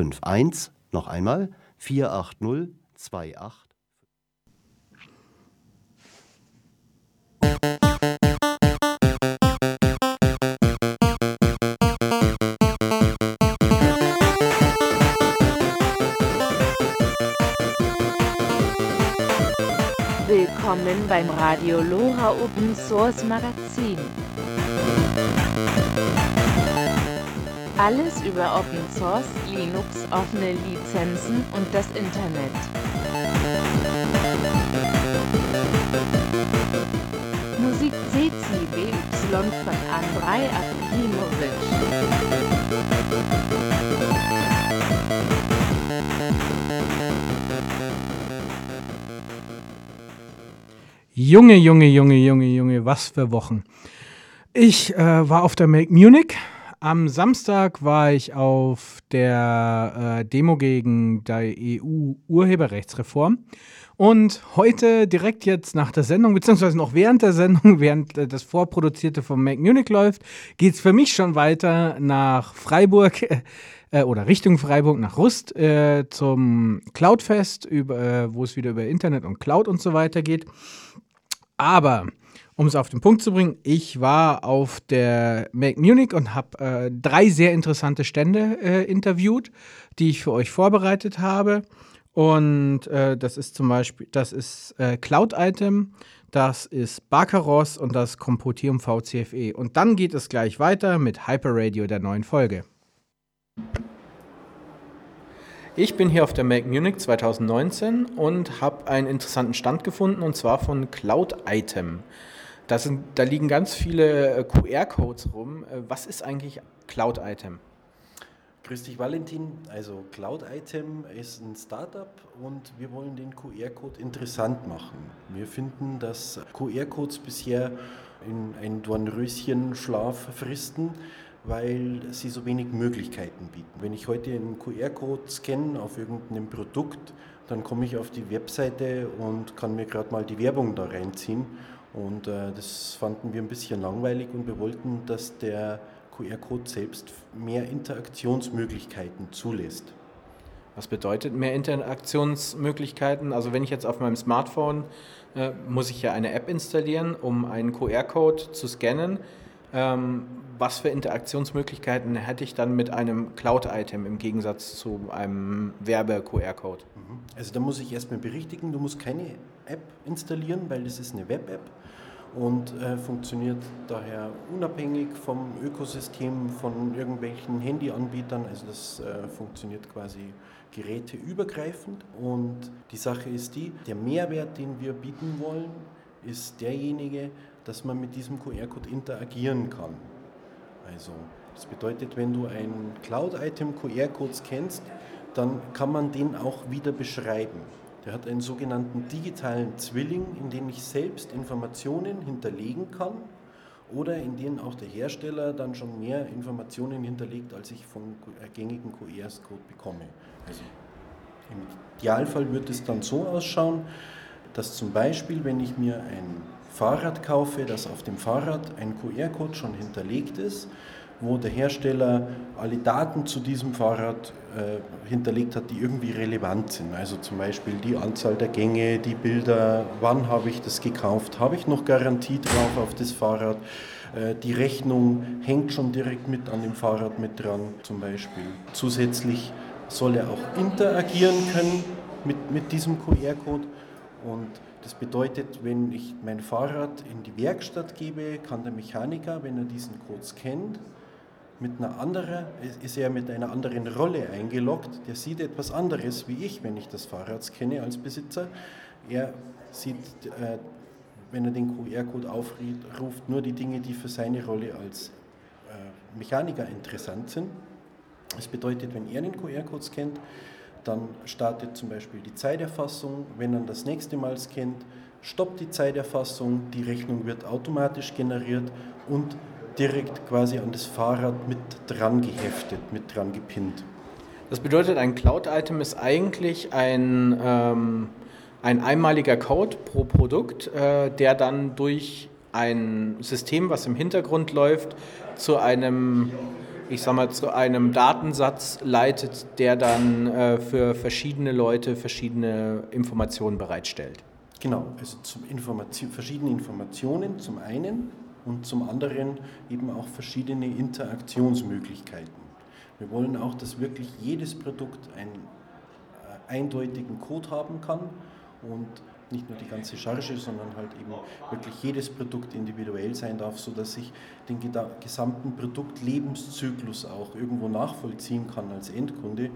48028. Noch einmal 48028. Willkommen beim Radio Lora Open Source Magazin. Alles über Open Source, Linux, offene Lizenzen und das Internet. Musik CCBY von Andrei Akimovic. Junge, Junge, Junge, Junge, Junge, was für Wochen. Ich äh, war auf der Make Munich. Am Samstag war ich auf der äh, Demo gegen die EU-Urheberrechtsreform. Und heute, direkt jetzt nach der Sendung, beziehungsweise noch während der Sendung, während äh, das Vorproduzierte vom Make Munich läuft, geht es für mich schon weiter nach Freiburg äh, oder Richtung Freiburg nach Rust äh, zum Cloudfest, äh, wo es wieder über Internet und Cloud und so weiter geht. Aber um es auf den Punkt zu bringen, ich war auf der Make Munich und habe äh, drei sehr interessante Stände äh, interviewt, die ich für euch vorbereitet habe. Und äh, das ist zum Beispiel, das ist äh, Cloud Item, das ist Barcaros und das Compotium VCFE. Und dann geht es gleich weiter mit Hyperradio der neuen Folge. Ich bin hier auf der Make Munich 2019 und habe einen interessanten Stand gefunden und zwar von Cloud Item. Da, sind, da liegen ganz viele äh, QR-Codes rum. Äh, was ist eigentlich Cloud Item? Grüß dich, Valentin. Also Cloud Item ist ein Startup und wir wollen den QR-Code interessant machen. Wir finden, dass QR-Codes bisher in ein Dornröschenschlaf fristen weil sie so wenig Möglichkeiten bieten. Wenn ich heute einen QR-Code scanne auf irgendeinem Produkt, dann komme ich auf die Webseite und kann mir gerade mal die Werbung da reinziehen. Und äh, das fanden wir ein bisschen langweilig und wir wollten, dass der QR-Code selbst mehr Interaktionsmöglichkeiten zulässt. Was bedeutet mehr Interaktionsmöglichkeiten? Also wenn ich jetzt auf meinem Smartphone äh, muss ich ja eine App installieren, um einen QR-Code zu scannen. Ähm, was für Interaktionsmöglichkeiten hätte ich dann mit einem Cloud-Item im Gegensatz zu einem Werbe-QR-Code? Mhm. Also da muss ich erstmal berichtigen, du musst keine App installieren, weil das ist eine Web-App und äh, funktioniert daher unabhängig vom Ökosystem von irgendwelchen Handyanbietern. Also das äh, funktioniert quasi geräteübergreifend. Und die Sache ist die, der Mehrwert, den wir bieten wollen, ist derjenige, dass man mit diesem QR-Code interagieren kann. Also das bedeutet, wenn du ein Cloud-Item QR-Code scannst, dann kann man den auch wieder beschreiben. Der hat einen sogenannten digitalen Zwilling, in dem ich selbst Informationen hinterlegen kann oder in denen auch der Hersteller dann schon mehr Informationen hinterlegt, als ich vom gängigen QR-Code bekomme. Also Im Idealfall wird es dann so ausschauen, dass zum Beispiel, wenn ich mir ein Fahrrad kaufe, dass auf dem Fahrrad ein QR-Code schon hinterlegt ist, wo der Hersteller alle Daten zu diesem Fahrrad äh, hinterlegt hat, die irgendwie relevant sind. Also zum Beispiel die Anzahl der Gänge, die Bilder, wann habe ich das gekauft, habe ich noch Garantie drauf auf das Fahrrad. Äh, die Rechnung hängt schon direkt mit an dem Fahrrad mit dran zum Beispiel. Zusätzlich soll er auch interagieren können mit, mit diesem QR-Code und das bedeutet, wenn ich mein Fahrrad in die Werkstatt gebe, kann der Mechaniker, wenn er diesen Code scannt, mit einer anderen, ist er mit einer anderen Rolle eingeloggt. Der sieht etwas anderes wie ich, wenn ich das Fahrrad scanne als Besitzer. Er sieht, äh, wenn er den QR-Code aufruft, nur die Dinge, die für seine Rolle als äh, Mechaniker interessant sind. Das bedeutet, wenn er den QR-Code scannt, dann startet zum Beispiel die Zeiterfassung. Wenn er das nächste Mal scannt, stoppt die Zeiterfassung, die Rechnung wird automatisch generiert und direkt quasi an das Fahrrad mit dran geheftet, mit dran gepinnt. Das bedeutet, ein Cloud-Item ist eigentlich ein, ähm, ein einmaliger Code pro Produkt, äh, der dann durch ein System, was im Hintergrund läuft, zu einem ich sag mal, zu einem Datensatz leitet, der dann äh, für verschiedene Leute verschiedene Informationen bereitstellt. Genau, also zum Information, verschiedene Informationen zum einen und zum anderen eben auch verschiedene Interaktionsmöglichkeiten. Wir wollen auch, dass wirklich jedes Produkt einen äh, eindeutigen Code haben kann und nicht nur die ganze Charge, sondern halt eben wirklich jedes Produkt individuell sein darf, sodass ich den gesamten Produktlebenszyklus auch irgendwo nachvollziehen kann als Endkunde.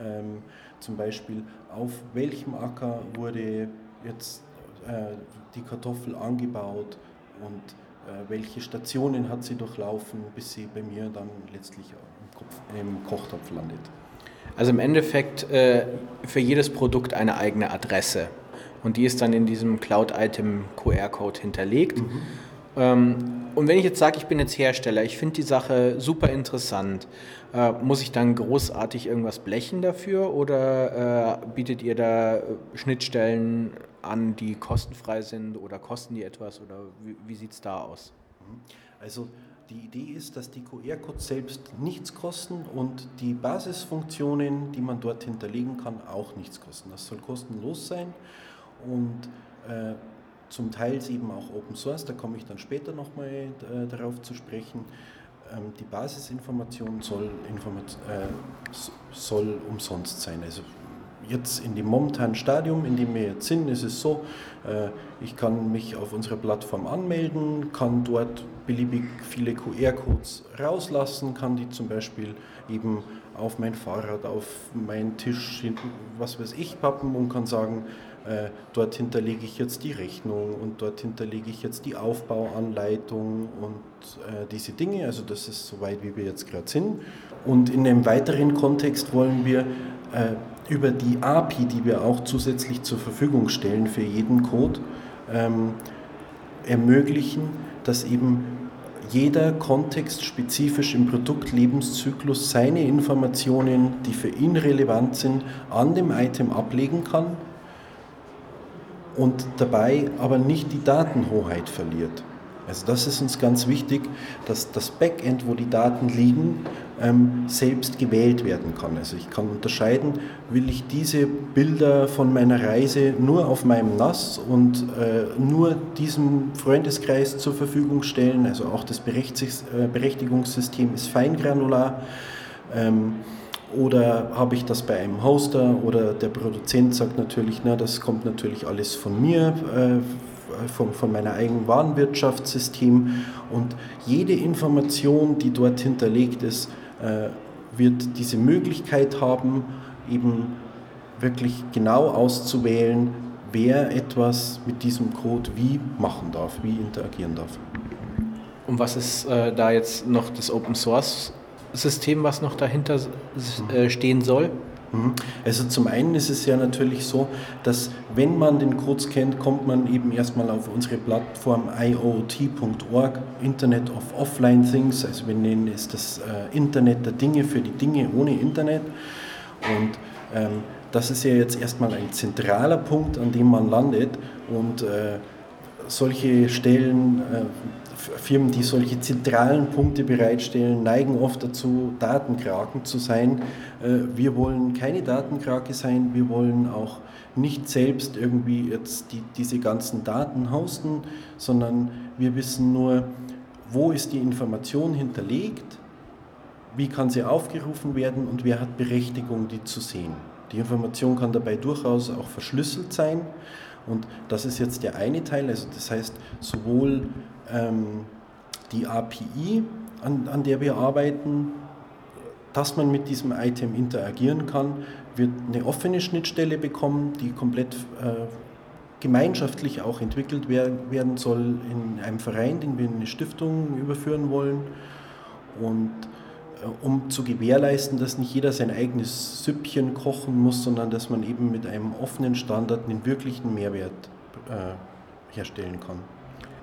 Ähm, zum Beispiel, auf welchem Acker wurde jetzt äh, die Kartoffel angebaut und äh, welche Stationen hat sie durchlaufen, bis sie bei mir dann letztlich im Kochtopf landet. Also im Endeffekt äh, für jedes Produkt eine eigene Adresse und die ist dann in diesem Cloud-Item QR-Code hinterlegt. Mhm. Ähm, und wenn ich jetzt sage, ich bin jetzt Hersteller, ich finde die Sache super interessant, äh, muss ich dann großartig irgendwas blechen dafür oder äh, bietet ihr da äh, Schnittstellen an, die kostenfrei sind oder kosten die etwas oder wie, wie sieht es da aus? Mhm. Also die Idee ist, dass die QR-Codes selbst nichts kosten und die Basisfunktionen, die man dort hinterlegen kann, auch nichts kosten. Das soll kostenlos sein und äh, zum Teil eben auch Open Source, da komme ich dann später nochmal äh, darauf zu sprechen. Ähm, die Basisinformation soll, äh, soll umsonst sein. Also jetzt in dem momentanen Stadium, in dem wir jetzt sind, ist es so, äh, ich kann mich auf unserer Plattform anmelden, kann dort beliebig viele QR-Codes rauslassen, kann die zum Beispiel eben auf mein Fahrrad, auf meinen Tisch, was weiß ich, pappen und kann sagen, äh, dort hinterlege ich jetzt die Rechnung und dort hinterlege ich jetzt die Aufbauanleitung und äh, diese Dinge. Also das ist so weit, wie wir jetzt gerade sind. Und in einem weiteren Kontext wollen wir äh, über die API, die wir auch zusätzlich zur Verfügung stellen für jeden Code, ähm, ermöglichen, dass eben jeder kontextspezifisch im Produktlebenszyklus seine Informationen, die für ihn relevant sind, an dem Item ablegen kann und dabei aber nicht die Datenhoheit verliert. Also das ist uns ganz wichtig, dass das Backend, wo die Daten liegen, ähm, selbst gewählt werden kann. Also ich kann unterscheiden, will ich diese Bilder von meiner Reise nur auf meinem NAS und äh, nur diesem Freundeskreis zur Verfügung stellen. Also auch das äh, Berechtigungssystem ist feingranular. Oder habe ich das bei einem Hoster oder der Produzent sagt natürlich, na, das kommt natürlich alles von mir, äh, von, von meiner eigenen Warenwirtschaftssystem und jede Information, die dort hinterlegt ist, äh, wird diese Möglichkeit haben, eben wirklich genau auszuwählen, wer etwas mit diesem Code wie machen darf, wie interagieren darf. Und was ist äh, da jetzt noch das Open Source System, was noch dahinter äh, stehen soll? Mhm. Also zum einen ist es ja natürlich so, dass wenn man den Code kennt, kommt man eben erstmal auf unsere Plattform IoT.org, Internet of Offline Things, also wir nennen es das äh, Internet der Dinge für die Dinge ohne Internet. Und ähm, das ist ja jetzt erstmal ein zentraler Punkt, an dem man landet und äh, solche Stellen äh, Firmen, die solche zentralen Punkte bereitstellen, neigen oft dazu, Datenkraken zu sein. Äh, wir wollen keine Datenkrake sein, wir wollen auch nicht selbst irgendwie jetzt die, diese ganzen Daten hosten, sondern wir wissen nur, wo ist die Information hinterlegt, wie kann sie aufgerufen werden und wer hat Berechtigung, die zu sehen. Die Information kann dabei durchaus auch verschlüsselt sein und das ist jetzt der eine Teil, also das heißt sowohl ähm, die API, an, an der wir arbeiten, dass man mit diesem Item interagieren kann, wird eine offene Schnittstelle bekommen, die komplett äh, gemeinschaftlich auch entwickelt werden soll in einem Verein, den wir in eine Stiftung überführen wollen. Und äh, um zu gewährleisten, dass nicht jeder sein eigenes Süppchen kochen muss, sondern dass man eben mit einem offenen Standard einen wirklichen Mehrwert äh, herstellen kann.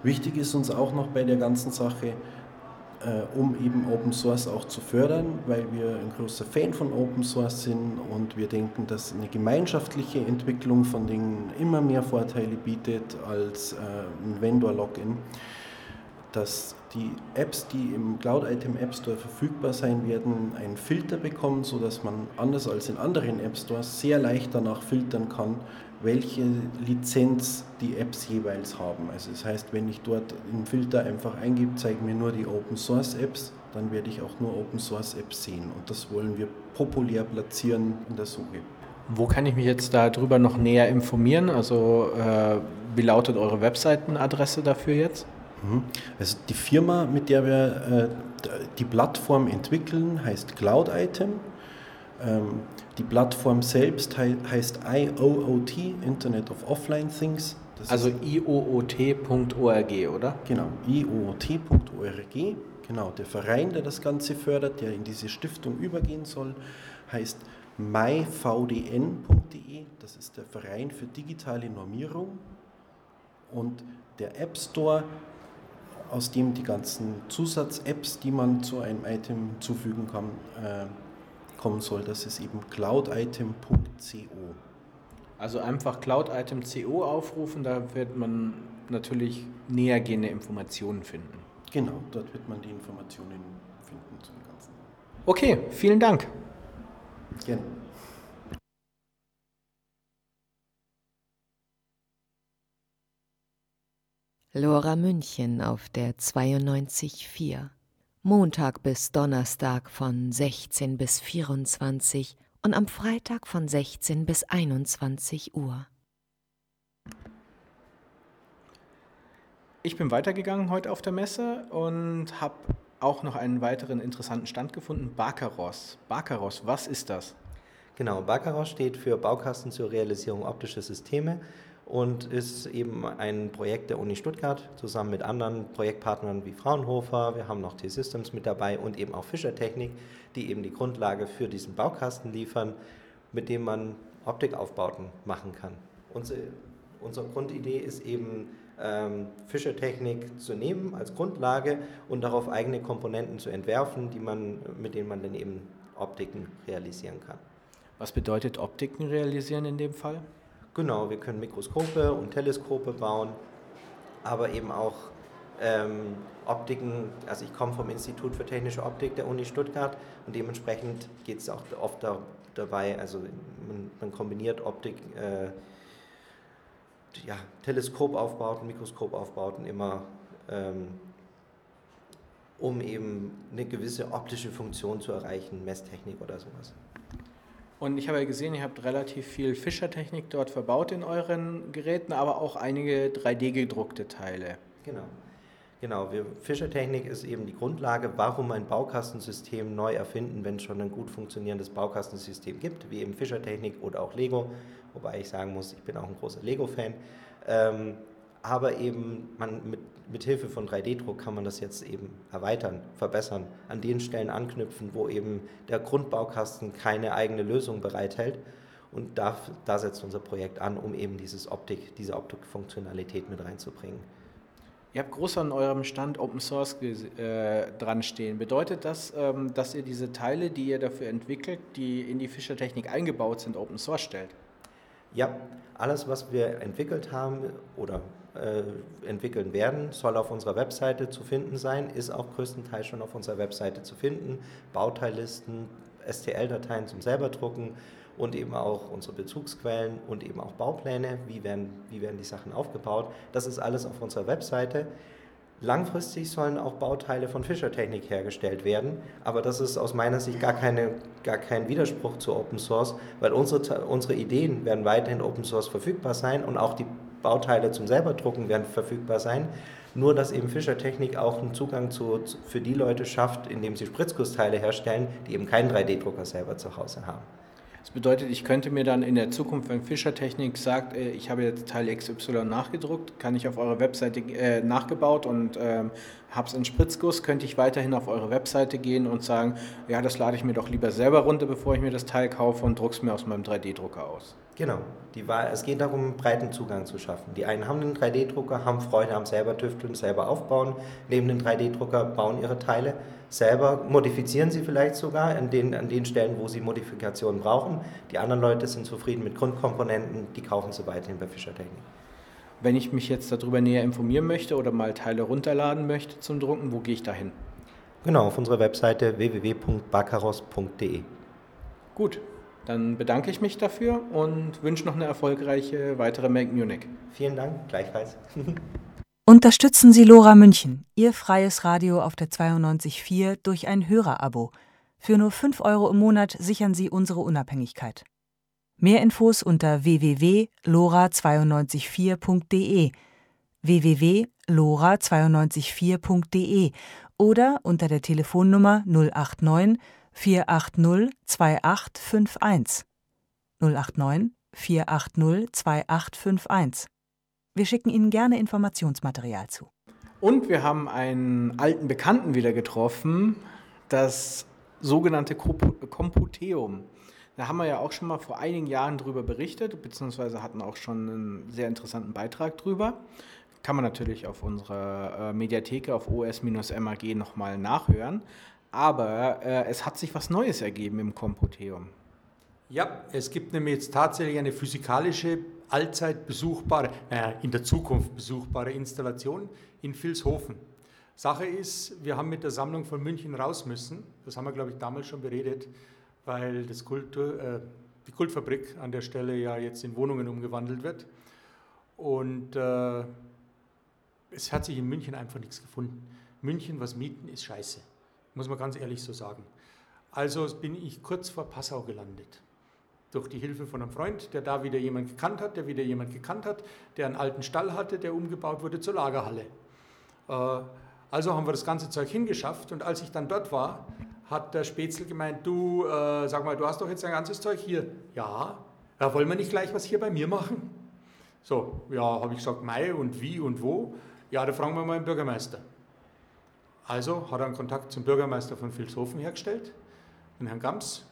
Wichtig ist uns auch noch bei der ganzen Sache, äh, um eben Open Source auch zu fördern, weil wir ein großer Fan von Open Source sind und wir denken, dass eine gemeinschaftliche Entwicklung von Dingen immer mehr Vorteile bietet als äh, ein Vendor-Login dass die Apps, die im Cloud Item App Store verfügbar sein werden, einen Filter bekommen, sodass man anders als in anderen App Stores sehr leicht danach filtern kann, welche Lizenz die Apps jeweils haben. Also das heißt, wenn ich dort im Filter einfach eingebe, zeige mir nur die Open Source Apps, dann werde ich auch nur Open Source Apps sehen. Und das wollen wir populär platzieren in der Suche. Wo kann ich mich jetzt darüber noch näher informieren? Also äh, wie lautet eure Webseitenadresse dafür jetzt? Mhm. Also die Firma, mit der wir äh, die Plattform entwickeln, heißt Cloud Item. Ähm, die Plattform selbst heißt IOOT, Internet of Offline Things. Das also iOOT.org, oder? Genau, iOOT.org. Genau, der Verein, der das Ganze fördert, der in diese Stiftung übergehen soll, heißt myvdn.de. Das ist der Verein für digitale Normierung. Und der App Store aus dem die ganzen Zusatz-Apps, die man zu einem Item zufügen kann, äh, kommen soll. Das ist eben clouditem.co. Also einfach clouditem.co aufrufen, da wird man natürlich nähergehende Informationen finden. Genau, dort wird man die Informationen finden zum Ganzen. Okay, vielen Dank. Gerne. Lora München auf der 92.4. Montag bis Donnerstag von 16 bis 24 und am Freitag von 16 bis 21 Uhr. Ich bin weitergegangen heute auf der Messe und habe auch noch einen weiteren interessanten Stand gefunden, Bakaros. Bakaros, was ist das? Genau, Bakaros steht für Baukasten zur Realisierung optischer Systeme und ist eben ein Projekt der Uni Stuttgart zusammen mit anderen Projektpartnern wie Fraunhofer. Wir haben noch T-Systems mit dabei und eben auch Fischer Technik, die eben die Grundlage für diesen Baukasten liefern, mit dem man Optikaufbauten machen kann. Unsere, unsere Grundidee ist eben, ähm, Fischertechnik zu nehmen als Grundlage und darauf eigene Komponenten zu entwerfen, die man, mit denen man dann eben Optiken realisieren kann. Was bedeutet Optiken realisieren in dem Fall? Genau, wir können Mikroskope und Teleskope bauen, aber eben auch ähm, Optiken. Also ich komme vom Institut für Technische Optik der Uni Stuttgart und dementsprechend geht es auch oft da, dabei, also man, man kombiniert Optik, äh, ja, Teleskopaufbauten, Mikroskopaufbauten immer, ähm, um eben eine gewisse optische Funktion zu erreichen, Messtechnik oder sowas. Und ich habe ja gesehen, ihr habt relativ viel Fischertechnik dort verbaut in euren Geräten, aber auch einige 3D-gedruckte Teile. Genau. Genau, wir, Fischertechnik ist eben die Grundlage, warum ein Baukastensystem neu erfinden, wenn es schon ein gut funktionierendes Baukastensystem gibt, wie eben Fischertechnik oder auch Lego. Wobei ich sagen muss, ich bin auch ein großer Lego-Fan. Ähm, aber eben man mit, mit Hilfe von 3D-Druck kann man das jetzt eben erweitern, verbessern, an den Stellen anknüpfen, wo eben der Grundbaukasten keine eigene Lösung bereithält. Und da, da setzt unser Projekt an, um eben dieses Optik, diese Optikfunktionalität mit reinzubringen. Ihr habt groß an eurem Stand Open Source äh, dran stehen. Bedeutet das, ähm, dass ihr diese Teile, die ihr dafür entwickelt, die in die Fischertechnik eingebaut sind, Open Source stellt? Ja, alles, was wir entwickelt haben oder äh, entwickeln werden, soll auf unserer Webseite zu finden sein, ist auch größtenteils schon auf unserer Webseite zu finden. Bauteillisten, STL-Dateien zum selber drucken und eben auch unsere Bezugsquellen und eben auch Baupläne, wie werden, wie werden die Sachen aufgebaut. Das ist alles auf unserer Webseite. Langfristig sollen auch Bauteile von Fischertechnik hergestellt werden, aber das ist aus meiner Sicht gar, keine, gar kein Widerspruch zu Open Source, weil unsere, unsere Ideen werden weiterhin Open Source verfügbar sein und auch die Bauteile zum Selberdrucken werden verfügbar sein. Nur, dass eben Fischertechnik auch einen Zugang zu, für die Leute schafft, indem sie Spritzgussteile herstellen, die eben keinen 3D-Drucker selber zu Hause haben. Das bedeutet, ich könnte mir dann in der Zukunft, wenn Fischertechnik sagt, äh, ich habe jetzt Teil XY nachgedruckt, kann ich auf eure Webseite äh, nachgebaut und ähm, habe es in Spritzguss, könnte ich weiterhin auf eure Webseite gehen und sagen, ja, das lade ich mir doch lieber selber runter, bevor ich mir das Teil kaufe und drucke es mir aus meinem 3D-Drucker aus. Genau. Die Wahl, es geht darum, breiten Zugang zu schaffen. Die einen haben einen 3D-Drucker, haben Freude am selber tüfteln, selber aufbauen, nehmen den 3D-Drucker, bauen ihre Teile selber, modifizieren sie vielleicht sogar an den, an den Stellen, wo sie Modifikationen brauchen. Die anderen Leute sind zufrieden mit Grundkomponenten, die kaufen sie weiterhin bei Fischer Technik. Wenn ich mich jetzt darüber näher informieren möchte oder mal Teile runterladen möchte zum Drucken, wo gehe ich da hin? Genau, auf unserer Webseite www.bakaros.de. Gut, dann bedanke ich mich dafür und wünsche noch eine erfolgreiche weitere Make Munich. Vielen Dank, gleichfalls. Unterstützen Sie Lora München, Ihr freies Radio auf der 92.4 durch ein Hörerabo. Für nur 5 Euro im Monat sichern Sie unsere Unabhängigkeit. Mehr Infos unter www.lora924.de www.lora924.de oder unter der Telefonnummer 089 480 2851. 089 480 2851. Wir schicken Ihnen gerne Informationsmaterial zu. Und wir haben einen alten Bekannten wieder getroffen, das sogenannte Computeum. Da haben wir ja auch schon mal vor einigen Jahren drüber berichtet, beziehungsweise hatten auch schon einen sehr interessanten Beitrag drüber. Kann man natürlich auf unserer äh, Mediatheke auf os-mag nochmal nachhören. Aber äh, es hat sich was Neues ergeben im Computeum. Ja, es gibt nämlich jetzt tatsächlich eine physikalische, allzeit besuchbare, äh, in der Zukunft besuchbare Installation in Vilshofen. Sache ist, wir haben mit der Sammlung von München raus müssen. Das haben wir, glaube ich, damals schon beredet weil das Kultur, äh, die Kultfabrik an der Stelle ja jetzt in Wohnungen umgewandelt wird. Und äh, es hat sich in München einfach nichts gefunden. München was mieten ist scheiße, muss man ganz ehrlich so sagen. Also bin ich kurz vor Passau gelandet. Durch die Hilfe von einem Freund, der da wieder jemand gekannt hat, der wieder jemand gekannt hat, der einen alten Stall hatte, der umgebaut wurde zur Lagerhalle. Äh, also haben wir das ganze Zeug hingeschafft und als ich dann dort war, hat der Spätzl gemeint, du, äh, sag mal, du hast doch jetzt ein ganzes Zeug hier. Ja, ja wollen wir nicht gleich was hier bei mir machen? So, ja, habe ich gesagt, Mai und wie und wo? Ja, da fragen wir mal den Bürgermeister. Also hat er einen Kontakt zum Bürgermeister von Vilshofen hergestellt, den Herrn Gams.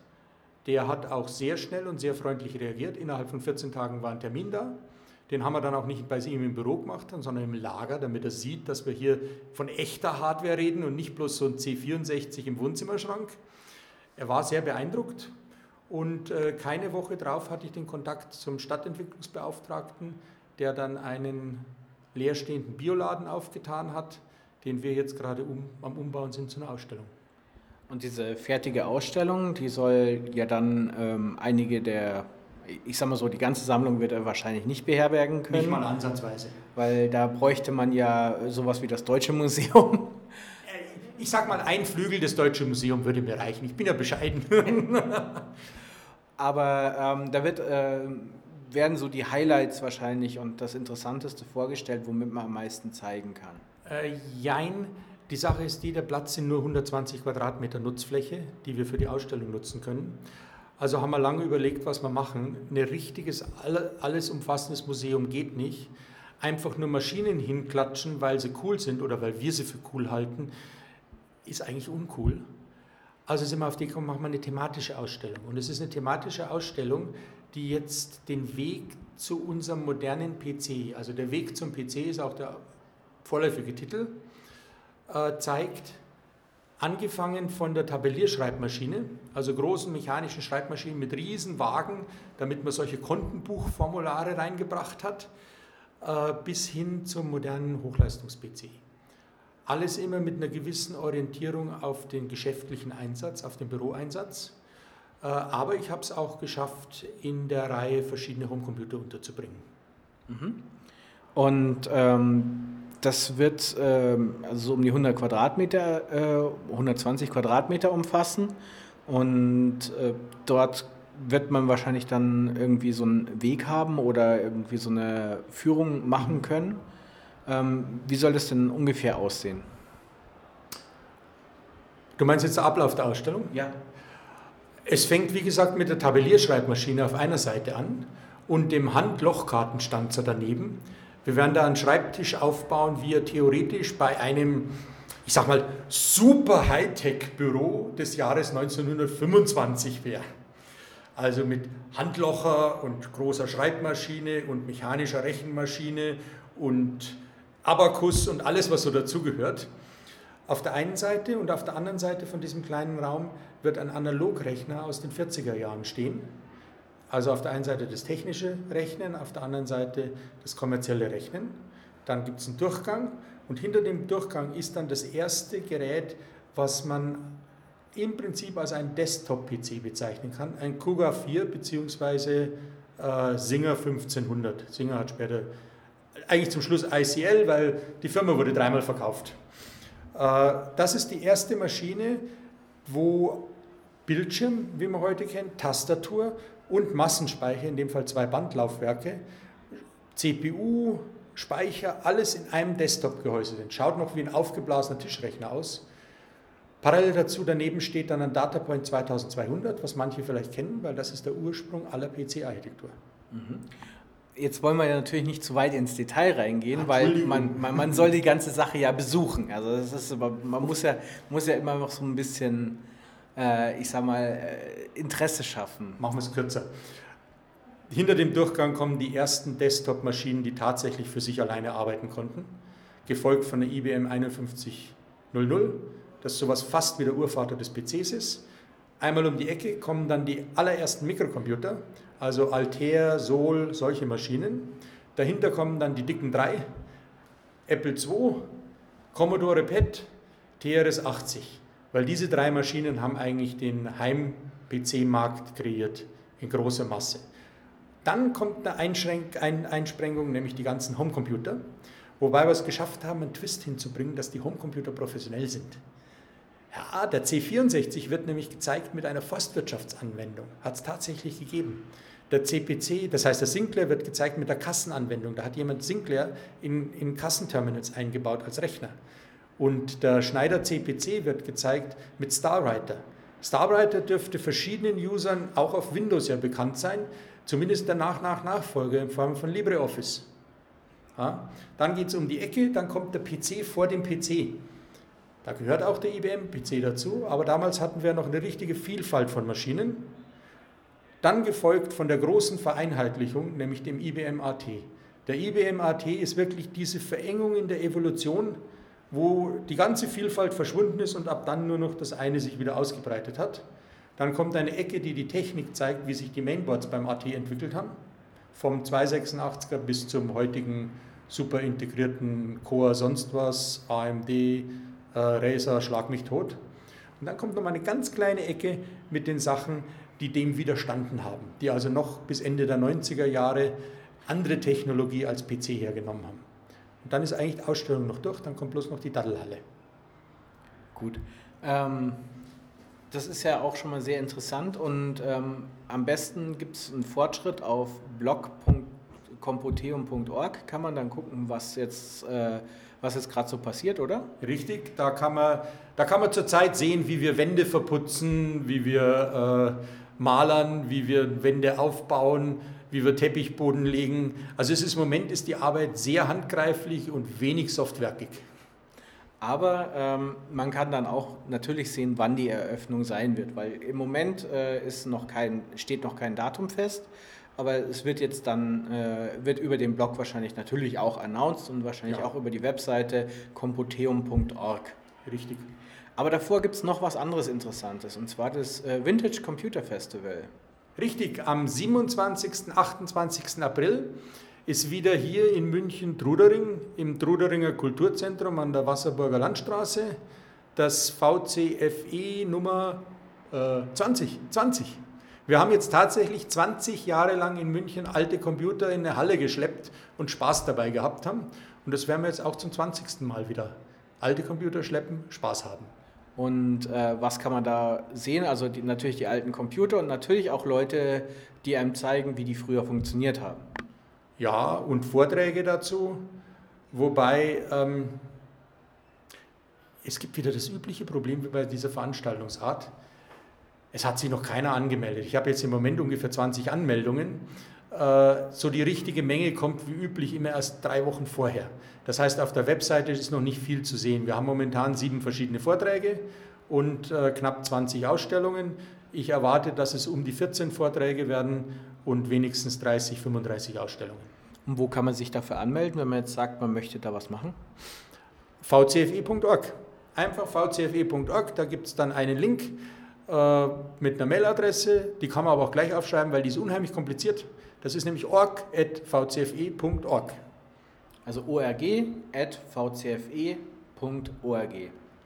Der hat auch sehr schnell und sehr freundlich reagiert. Innerhalb von 14 Tagen war ein Termin da. Den haben wir dann auch nicht bei ihm im Büro gemacht, sondern im Lager, damit er sieht, dass wir hier von echter Hardware reden und nicht bloß so ein C64 im Wohnzimmerschrank. Er war sehr beeindruckt und äh, keine Woche drauf hatte ich den Kontakt zum Stadtentwicklungsbeauftragten, der dann einen leerstehenden Bioladen aufgetan hat, den wir jetzt gerade um, am Umbauen sind zu einer Ausstellung. Und diese fertige Ausstellung, die soll ja dann ähm, einige der ich sag mal so, die ganze Sammlung wird er wahrscheinlich nicht beherbergen können. Nicht mal ansatzweise. Weil da bräuchte man ja sowas wie das Deutsche Museum. Äh, ich sag mal, ein Flügel des Deutschen Museums würde mir reichen. Ich bin ja bescheiden. Aber ähm, da wird, äh, werden so die Highlights wahrscheinlich und das Interessanteste vorgestellt, womit man am meisten zeigen kann. Äh, jein. Die Sache ist die, der Platz sind nur 120 Quadratmeter Nutzfläche, die wir für die Ausstellung nutzen können. Also haben wir lange überlegt, was wir machen. Ein richtiges, alles umfassendes Museum geht nicht. Einfach nur Maschinen hinklatschen, weil sie cool sind oder weil wir sie für cool halten, ist eigentlich uncool. Also sind wir auf die gekommen, machen wir eine thematische Ausstellung. Und es ist eine thematische Ausstellung, die jetzt den Weg zu unserem modernen PC, also der Weg zum PC ist auch der vorläufige Titel, äh, zeigt, Angefangen von der Tabellierschreibmaschine, also großen mechanischen Schreibmaschinen mit riesen Wagen, damit man solche Kontenbuchformulare reingebracht hat, äh, bis hin zum modernen Hochleistungs-PC. Alles immer mit einer gewissen Orientierung auf den geschäftlichen Einsatz, auf den Büroeinsatz. Äh, aber ich habe es auch geschafft, in der Reihe verschiedene Homecomputer unterzubringen. Mhm. Und ähm, das wird ähm, also so um die 100 Quadratmeter, äh, 120 Quadratmeter umfassen und äh, dort wird man wahrscheinlich dann irgendwie so einen Weg haben oder irgendwie so eine Führung machen können. Ähm, wie soll das denn ungefähr aussehen? Du meinst jetzt der Ablauf der Ausstellung? Ja. Es fängt, wie gesagt, mit der Tabellierschreibmaschine auf einer Seite an und dem Handlochkartenstanzer daneben. Wir werden da einen Schreibtisch aufbauen, wie er theoretisch bei einem, ich sag mal, super Hightech-Büro des Jahres 1925 wäre. Also mit Handlocher und großer Schreibmaschine und mechanischer Rechenmaschine und Abakus und alles, was so dazugehört. Auf der einen Seite und auf der anderen Seite von diesem kleinen Raum wird ein Analogrechner aus den 40er Jahren stehen Also auf der einen Seite das technische Rechnen, auf der anderen Seite das kommerzielle Rechnen. Dann gibt es einen Durchgang und hinter dem Durchgang ist dann das erste Gerät, was man im Prinzip als ein Desktop-PC bezeichnen kann, ein Kuga 4 bzw. Äh, Singer 1500. Singer hat später eigentlich zum Schluss ICL, weil die Firma wurde dreimal verkauft. Äh, das ist die erste Maschine, wo Bildschirm, wie man heute kennt, Tastatur und Massenspeicher, in dem Fall zwei Bandlaufwerke, CPU, Speicher, alles in einem Desktop-Gehäuse sind. Schaut noch wie ein aufgeblasener Tischrechner aus. Parallel dazu daneben steht dann ein Datapoint 2200, was manche vielleicht kennen, weil das ist der Ursprung aller PC-Architektur. Mhm. Jetzt wollen wir ja natürlich nicht zu weit ins Detail reingehen, weil man, man, man, soll die ganze Sache ja besuchen. Also das ist, man muss ja, muss ja immer noch so ein bisschen, äh, ich sag mal, äh, Interesse schaffen. Machen wir es kürzer. Hinter dem Durchgang kommen die ersten Desktop-Maschinen, die tatsächlich für sich alleine arbeiten konnten, gefolgt von der IBM 5100, das sowas fast wie der Urvater des PCs ist. Einmal um die Ecke kommen dann die allerersten Mikrocomputer, also Altair, Sol, solche Maschinen. Dahinter kommen dann die dicken drei, Apple II, Commodore PET, TRS-80, weil diese drei Maschinen haben eigentlich den Heim-PC-Markt kreiert in großer Masse. Dann kommt eine Einschränk Einsprengung, nämlich die ganzen Homecomputer, wobei wir es geschafft haben, einen Twist hinzubringen, dass die Homecomputer professionell sind. Ja, der C64 wird nämlich gezeigt mit einer Forstwirtschaftsanwendung. Hat es tatsächlich gegeben. Der CPC, das heißt der Sinclair, wird gezeigt mit der Kassenanwendung. Da hat jemand Sinclair in, in Kassenterminals eingebaut als Rechner. Und der Schneider CPC wird gezeigt mit Starwriter. Starwriter dürfte verschiedenen Usern auch auf Windows ja bekannt sein, zumindest der Nach-Nach-Nachfolger in Form von LibreOffice. Ja, dann geht es um die Ecke, dann kommt der PC vor dem PC. Da gehört auch der IBM-PC dazu, aber damals hatten wir noch eine richtige Vielfalt von Maschinen. Dann gefolgt von der großen Vereinheitlichung, nämlich dem IBM AT. Der IBM AT ist wirklich diese Verengung in der Evolution, wo die ganze Vielfalt verschwunden ist und ab dann nur noch das eine sich wieder ausgebreitet hat. Dann kommt eine Ecke, die die Technik zeigt, wie sich die Mainboards beim AT entwickelt haben. Vom 286er bis zum heutigen super integrierten Core sonst was, AMD, äh, Razer, Schlag mich tot. Und dann kommt noch mal eine ganz kleine Ecke mit den Sachen, die dem widerstanden haben, die also noch bis Ende der 90er Jahre andere Technologie als PC hergenommen haben. Und dann ist eigentlich die Ausstellung noch durch, dann kommt bloß noch die Daddelhalle. Gut. Ähm, das ist ja auch schon mal sehr interessant und ähm, am besten gibt es einen Fortschritt auf blog.compoteum.org. Kann man dann gucken, was jetzt äh, was jetzt gerade so passiert, oder? Richtig, da kann man, da kann man zurzeit sehen, wie wir Wände verputzen, wie wir äh, malern, wie wir Wände aufbauen, wie wir Teppichboden legen. Also es ist, im Moment ist die Arbeit sehr handgreiflich und wenig softwerkig. Aber ähm, man kann dann auch natürlich sehen, wann die Eröffnung sein wird, weil im Moment äh, ist noch kein, steht noch kein Datum fest. Aber es wird jetzt dann, äh, wird über den Blog wahrscheinlich natürlich auch announced und wahrscheinlich ja. auch über die Webseite computeum.org. Richtig. Aber davor gibt es noch was anderes Interessantes, und zwar das äh, Vintage Computer Festival. Richtig, am 27. 28. April ist wieder hier in München Trudering, im Truderinger Kulturzentrum an der Wasserburger Landstraße, das VCFE Nummer äh, 20. 20. Wir haben jetzt tatsächlich 20 Jahre lang in München alte Computer in eine Halle geschleppt und Spaß dabei gehabt haben. Und das werden wir jetzt auch zum 20. Mal wieder. Alte Computer schleppen, Spaß haben. Und äh, was kann man da sehen? Also die, natürlich die alten Computer und natürlich auch Leute, die einem zeigen, wie die früher funktioniert haben. Ja, und Vorträge dazu. Wobei ähm, es gibt wieder das übliche Problem wie bei dieser Veranstaltungsart. Es hat sich noch keiner angemeldet. Ich habe jetzt im Moment ungefähr 20 Anmeldungen. Äh, so die richtige Menge kommt wie üblich immer erst drei Wochen vorher. Das heißt, auf der Webseite ist noch nicht viel zu sehen. Wir haben momentan sieben verschiedene Vorträge und äh, knapp 20 Ausstellungen. Ich erwarte, dass es um die 14 Vorträge werden und wenigstens 30, 35 Ausstellungen. Und wo kann man sich dafür anmelden, wenn man jetzt sagt, man möchte da was machen? vcfe.org. Einfach vcfe.org, da gibt es dann einen Link äh, mit einer Mailadresse, die kann man aber auch gleich aufschreiben, weil die ist unheimlich kompliziert. Das ist nämlich org.vcfe.org. Also org.vcfe.org.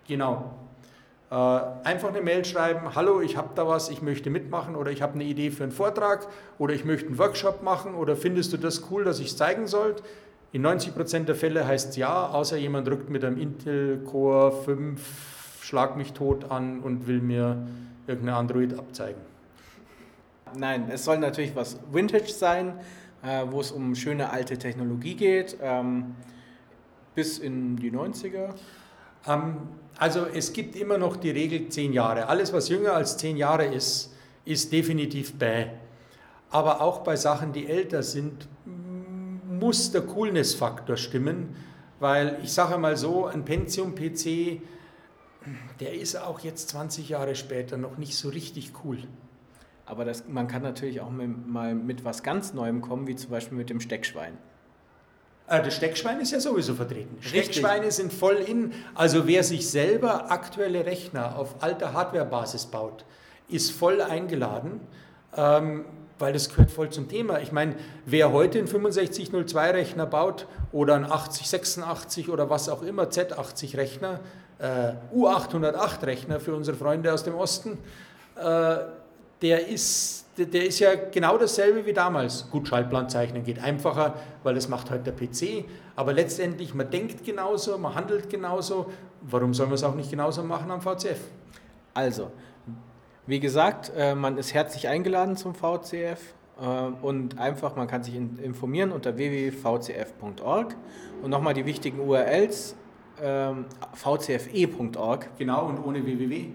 Genau. Äh, einfach eine Mail schreiben, hallo, ich habe da was, ich möchte mitmachen oder ich habe eine Idee für einen Vortrag oder ich möchte einen Workshop machen oder findest du das cool, dass ich es zeigen soll? In 90% der Fälle heißt es ja, außer jemand rückt mit einem Intel Core 5 Schlag mich tot an und will mir irgendeine Android abzeigen. Nein, es soll natürlich was Vintage sein, äh, wo es um schöne alte Technologie geht, ähm, bis in die 90er. Ähm, also es gibt immer noch die Regel 10 Jahre. Alles, was jünger als 10 Jahre ist, ist definitiv bäh. Aber auch bei Sachen, die älter sind, muss der Coolness-Faktor stimmen, weil ich sage mal so, ein Pentium-PC, der ist auch jetzt 20 Jahre später noch nicht so richtig cool. Aber das, man kann natürlich auch mit, mal mit was ganz Neuem kommen, wie zum Beispiel mit dem Steckschwein. Äh, das Steckschwein ist ja sowieso vertreten. Richtig. Steckschweine sind voll in. Also wer sich selber aktuelle Rechner auf alter Hardwarebasis baut, ist voll eingeladen, ähm, weil das gehört voll zum Thema. Ich meine, wer heute einen 6502 Rechner baut oder einen 8086 oder was auch immer, Z80 Rechner, äh, U808 Rechner für unsere Freunde aus dem Osten, äh, der ist, der ist ja genau dasselbe wie damals. Gut, Schaltplan zeichnen geht einfacher, weil das macht heute der PC. Aber letztendlich, man denkt genauso, man handelt genauso. Warum sollen wir es auch nicht genauso machen am VCF? Also, wie gesagt, äh, man ist herzlich eingeladen zum VCF äh, und einfach, man kann sich informieren unter www.vcf.org und nochmal die wichtigen URLs ähm, vcfe.org. Genau, und ohne www.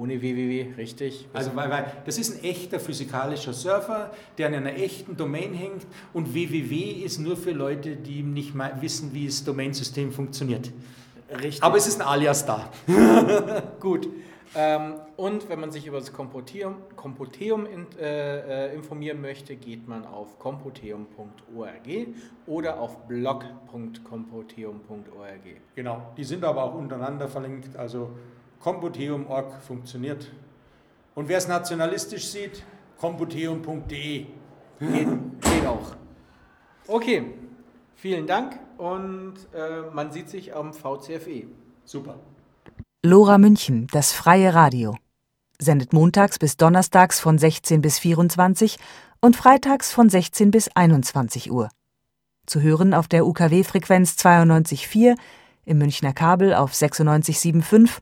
Ohne www, richtig. Also, weil, weil das ist ein echter physikalischer Server, der an einer echten Domain hängt und www ist nur für Leute, die nicht mal wissen, wie das Domainsystem funktioniert. Richtig. Aber es ist ein Alias da. Gut. Ähm, und wenn man sich über das Kompoteum, Kompoteum in, äh, äh, informieren möchte, geht man auf kompoteum.org oder auf blog.kompoteum.org. Genau, die sind aber auch untereinander verlinkt, also Kompoteum.org funktioniert. Und wer es nationalistisch sieht, kompoteum.de. Geht, geht auch. Okay, vielen Dank und äh, man sieht sich am VCFE. Super. Lora München, das freie Radio. Sendet montags bis donnerstags von 16 bis 24 und freitags von 16 bis 21 Uhr. Zu hören auf der UKW-Frequenz 92.4, im Münchner Kabel auf 96.75,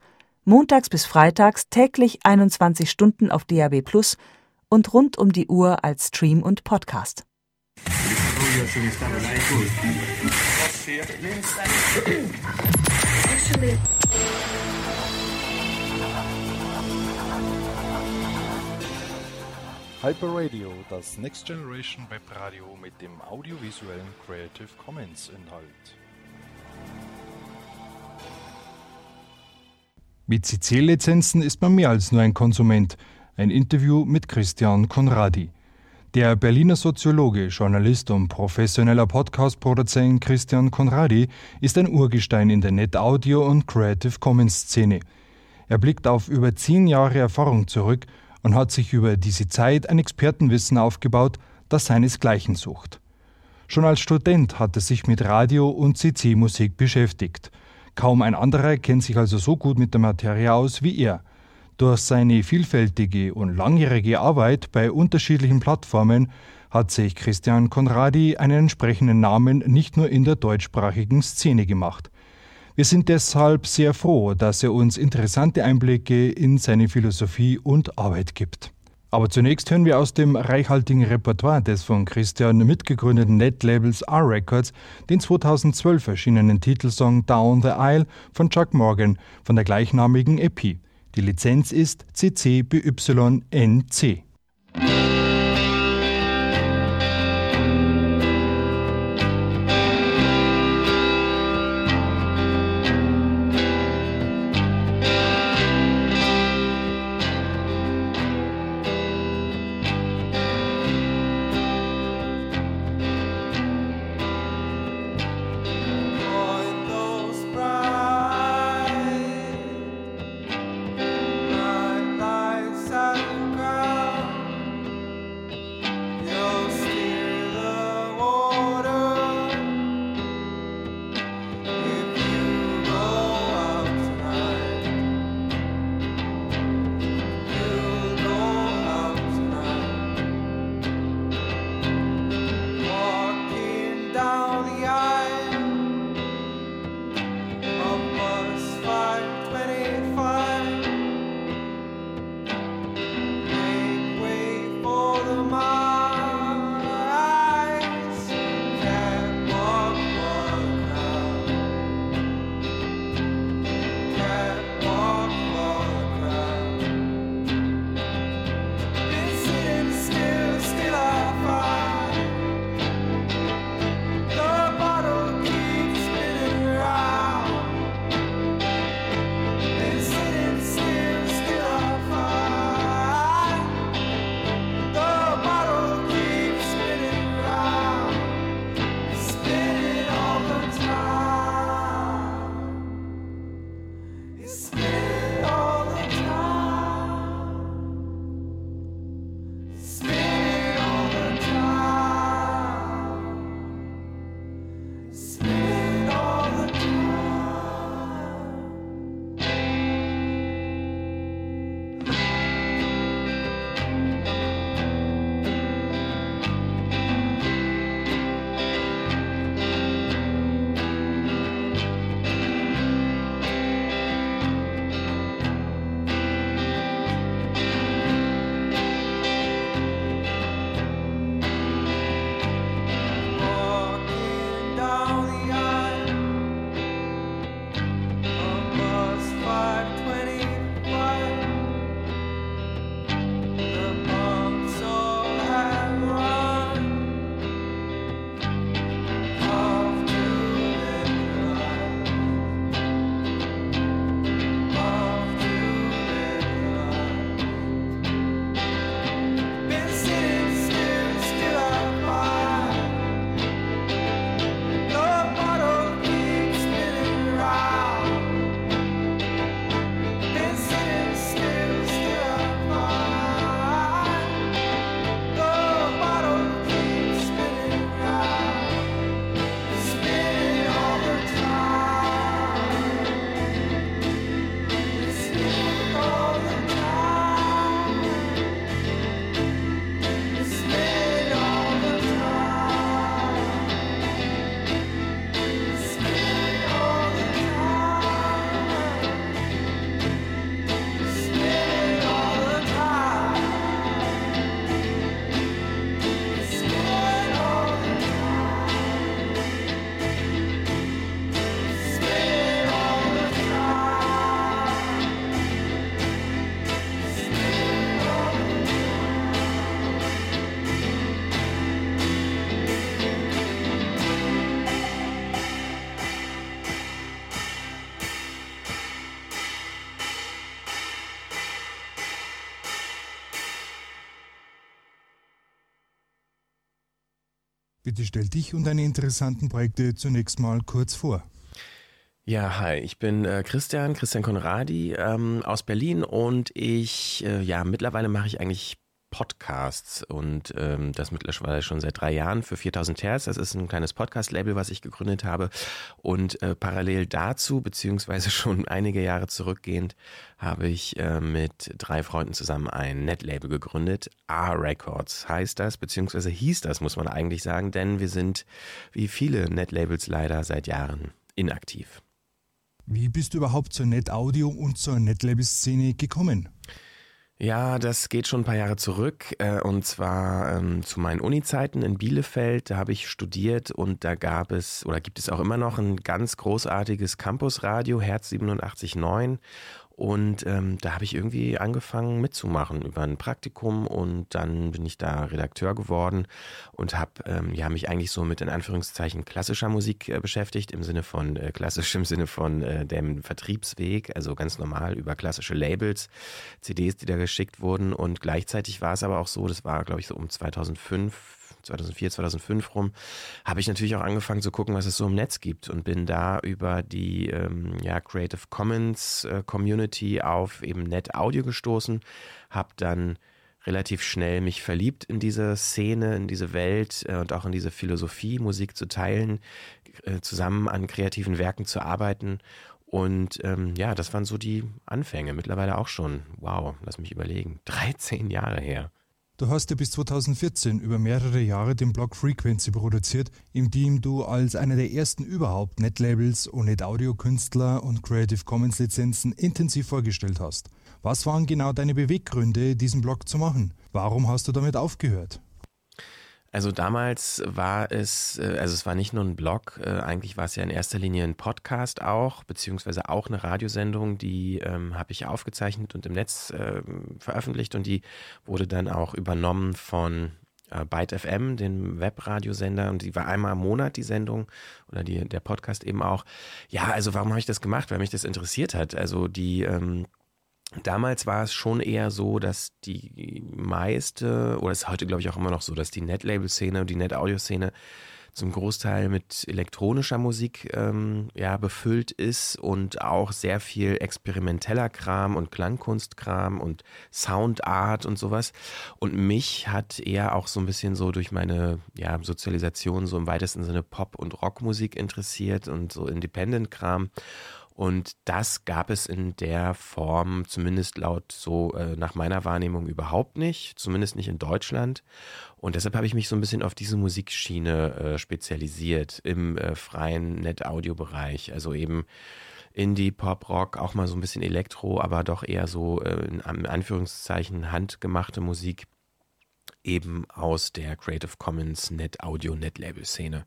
montags bis freitags täglich 21 Stunden auf DAB Plus und rund um die Uhr als Stream und Podcast. Hyper Radio, das Next Generation Web Radio mit dem audiovisuellen Creative Commons Inhalt. Mit CC-Lizenzen ist man mehr als nur ein Konsument. Ein Interview mit Christian Konradi. Der Berliner Soziologe, Journalist und professioneller Podcast-Produzent Christian Konradi ist ein Urgestein in der Net-Audio- und Creative Commons-Szene. Er blickt auf über zehn Jahre Erfahrung zurück und hat sich über diese Zeit ein Expertenwissen aufgebaut, das seinesgleichen sucht. Schon als Student hat er sich mit Radio und CC-Musik beschäftigt. Kaum ein anderer kennt sich also so gut mit der Materie aus wie er. Durch seine vielfältige und langjährige Arbeit bei unterschiedlichen Plattformen hat sich Christian Konradi einen entsprechenden Namen nicht nur in der deutschsprachigen Szene gemacht. Wir sind deshalb sehr froh, dass er uns interessante Einblicke in seine Philosophie und Arbeit gibt. Aber zunächst hören wir aus dem reichhaltigen Repertoire des von Christian mitgegründeten Netlabels R-Records den 2012 erschienenen Titelsong Down the Aisle von Chuck Morgan von der gleichnamigen EP. Die Lizenz ist CC BY-NC. Lights Bitte stell dich und deine interessanten Projekte zunächst mal kurz vor. Ja, hi, ich bin äh, Christian, Christian Konradi ähm, aus Berlin und ich, äh, ja, mittlerweile mache ich eigentlich Podcasts und ähm, das mittlerweile schon seit drei Jahren für 4000 Hertz. Das ist ein kleines Podcast-Label, was ich gegründet habe. Und äh, parallel dazu, beziehungsweise schon einige Jahre zurückgehend, habe ich äh, mit drei Freunden zusammen ein Netlabel gegründet. A-Records heißt das, beziehungsweise hieß das, muss man eigentlich sagen, denn wir sind wie viele Netlabels leider seit Jahren inaktiv. Wie bist du überhaupt zur Net-Audio und zur Netlabel-Szene gekommen? Ja, das geht schon ein paar Jahre zurück äh, und zwar ähm, zu meinen Uni-Zeiten in Bielefeld. Da habe ich studiert und da gab es oder gibt es auch immer noch ein ganz großartiges Campusradio, Herz 87.9 und ähm, da habe ich irgendwie angefangen mitzumachen über ein Praktikum und dann bin ich da Redakteur geworden und habe ähm, ja, mich eigentlich so mit in Anführungszeichen klassischer Musik äh, beschäftigt, im Sinne von äh, klassisch im Sinne von äh, dem Vertriebsweg, also ganz normal über klassische Labels, CDs, die da geschickt wurden. Und gleichzeitig war es aber auch so, das war glaube ich so um 2005, 2004, 2005 rum, habe ich natürlich auch angefangen zu gucken, was es so im Netz gibt und bin da über die ähm, ja, Creative Commons äh, Community auf eben Net Audio gestoßen, habe dann relativ schnell mich verliebt in diese Szene, in diese Welt äh, und auch in diese Philosophie, Musik zu teilen, äh, zusammen an kreativen Werken zu arbeiten. Und ähm, ja, das waren so die Anfänge. Mittlerweile auch schon, wow, lass mich überlegen, 13 Jahre her. Du hast ja bis 2014 über mehrere Jahre den Blog Frequency produziert, in dem du als einer der ersten überhaupt Netlabels und Net-Audio-Künstler und Creative Commons-Lizenzen intensiv vorgestellt hast. Was waren genau deine Beweggründe, diesen Blog zu machen? Warum hast du damit aufgehört? Also damals war es, äh, also es war nicht nur ein Blog, äh, eigentlich war es ja in erster Linie ein Podcast auch, beziehungsweise auch eine Radiosendung, die ähm, habe ich aufgezeichnet und im Netz äh, veröffentlicht und die wurde dann auch übernommen von äh, Byte FM, dem Webradiosender, und die war einmal im Monat die Sendung oder die, der Podcast eben auch. Ja, also warum habe ich das gemacht? Weil mich das interessiert hat. Also die ähm, Damals war es schon eher so, dass die meiste, oder es ist heute glaube ich auch immer noch so, dass die Net-Label-Szene und die Net-Audio-Szene zum Großteil mit elektronischer Musik ähm, ja, befüllt ist und auch sehr viel experimenteller Kram und Klangkunstkram und Soundart und sowas. Und mich hat eher auch so ein bisschen so durch meine ja, Sozialisation so im weitesten Sinne Pop- und Rockmusik interessiert und so Independent-Kram. Und das gab es in der Form, zumindest laut so äh, nach meiner Wahrnehmung überhaupt nicht, zumindest nicht in Deutschland. Und deshalb habe ich mich so ein bisschen auf diese Musikschiene äh, spezialisiert im äh, freien Net-Audio-Bereich. Also eben Indie, Pop, Rock, auch mal so ein bisschen Elektro, aber doch eher so äh, in Anführungszeichen handgemachte Musik eben aus der Creative Commons Net Audio Net Label Szene.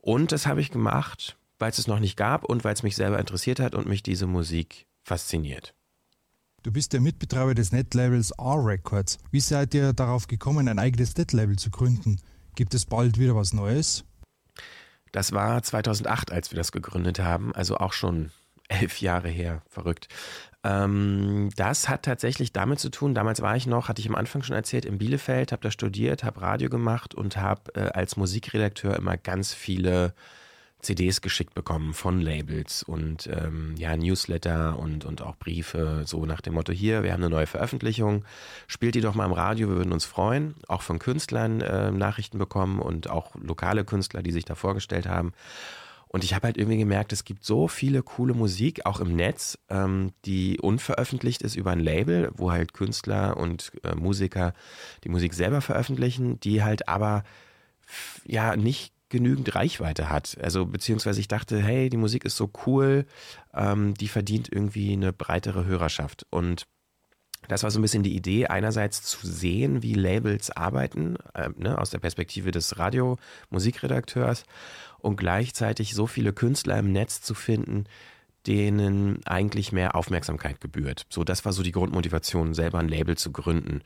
Und das habe ich gemacht weil es es noch nicht gab und weil es mich selber interessiert hat und mich diese Musik fasziniert. Du bist der Mitbetreiber des Netlabels R-Records. Wie seid ihr darauf gekommen, ein eigenes Netlabel zu gründen? Gibt es bald wieder was Neues? Das war 2008, als wir das gegründet haben, also auch schon elf Jahre her, verrückt. Ähm, das hat tatsächlich damit zu tun, damals war ich noch, hatte ich am Anfang schon erzählt, in Bielefeld, habe da studiert, habe Radio gemacht und habe äh, als Musikredakteur immer ganz viele CDs geschickt bekommen von Labels und ähm, ja, Newsletter und, und auch Briefe, so nach dem Motto, hier, wir haben eine neue Veröffentlichung, spielt die doch mal im Radio, wir würden uns freuen. Auch von Künstlern äh, Nachrichten bekommen und auch lokale Künstler, die sich da vorgestellt haben. Und ich habe halt irgendwie gemerkt, es gibt so viele coole Musik, auch im Netz, ähm, die unveröffentlicht ist über ein Label, wo halt Künstler und äh, Musiker die Musik selber veröffentlichen, die halt aber ja nicht genügend Reichweite hat. Also beziehungsweise ich dachte, hey, die Musik ist so cool, ähm, die verdient irgendwie eine breitere Hörerschaft. Und das war so ein bisschen die Idee, einerseits zu sehen, wie Labels arbeiten, äh, ne, aus der Perspektive des Radio-Musikredakteurs und gleichzeitig so viele Künstler im Netz zu finden, denen eigentlich mehr Aufmerksamkeit gebührt. So, das war so die Grundmotivation, selber ein Label zu gründen.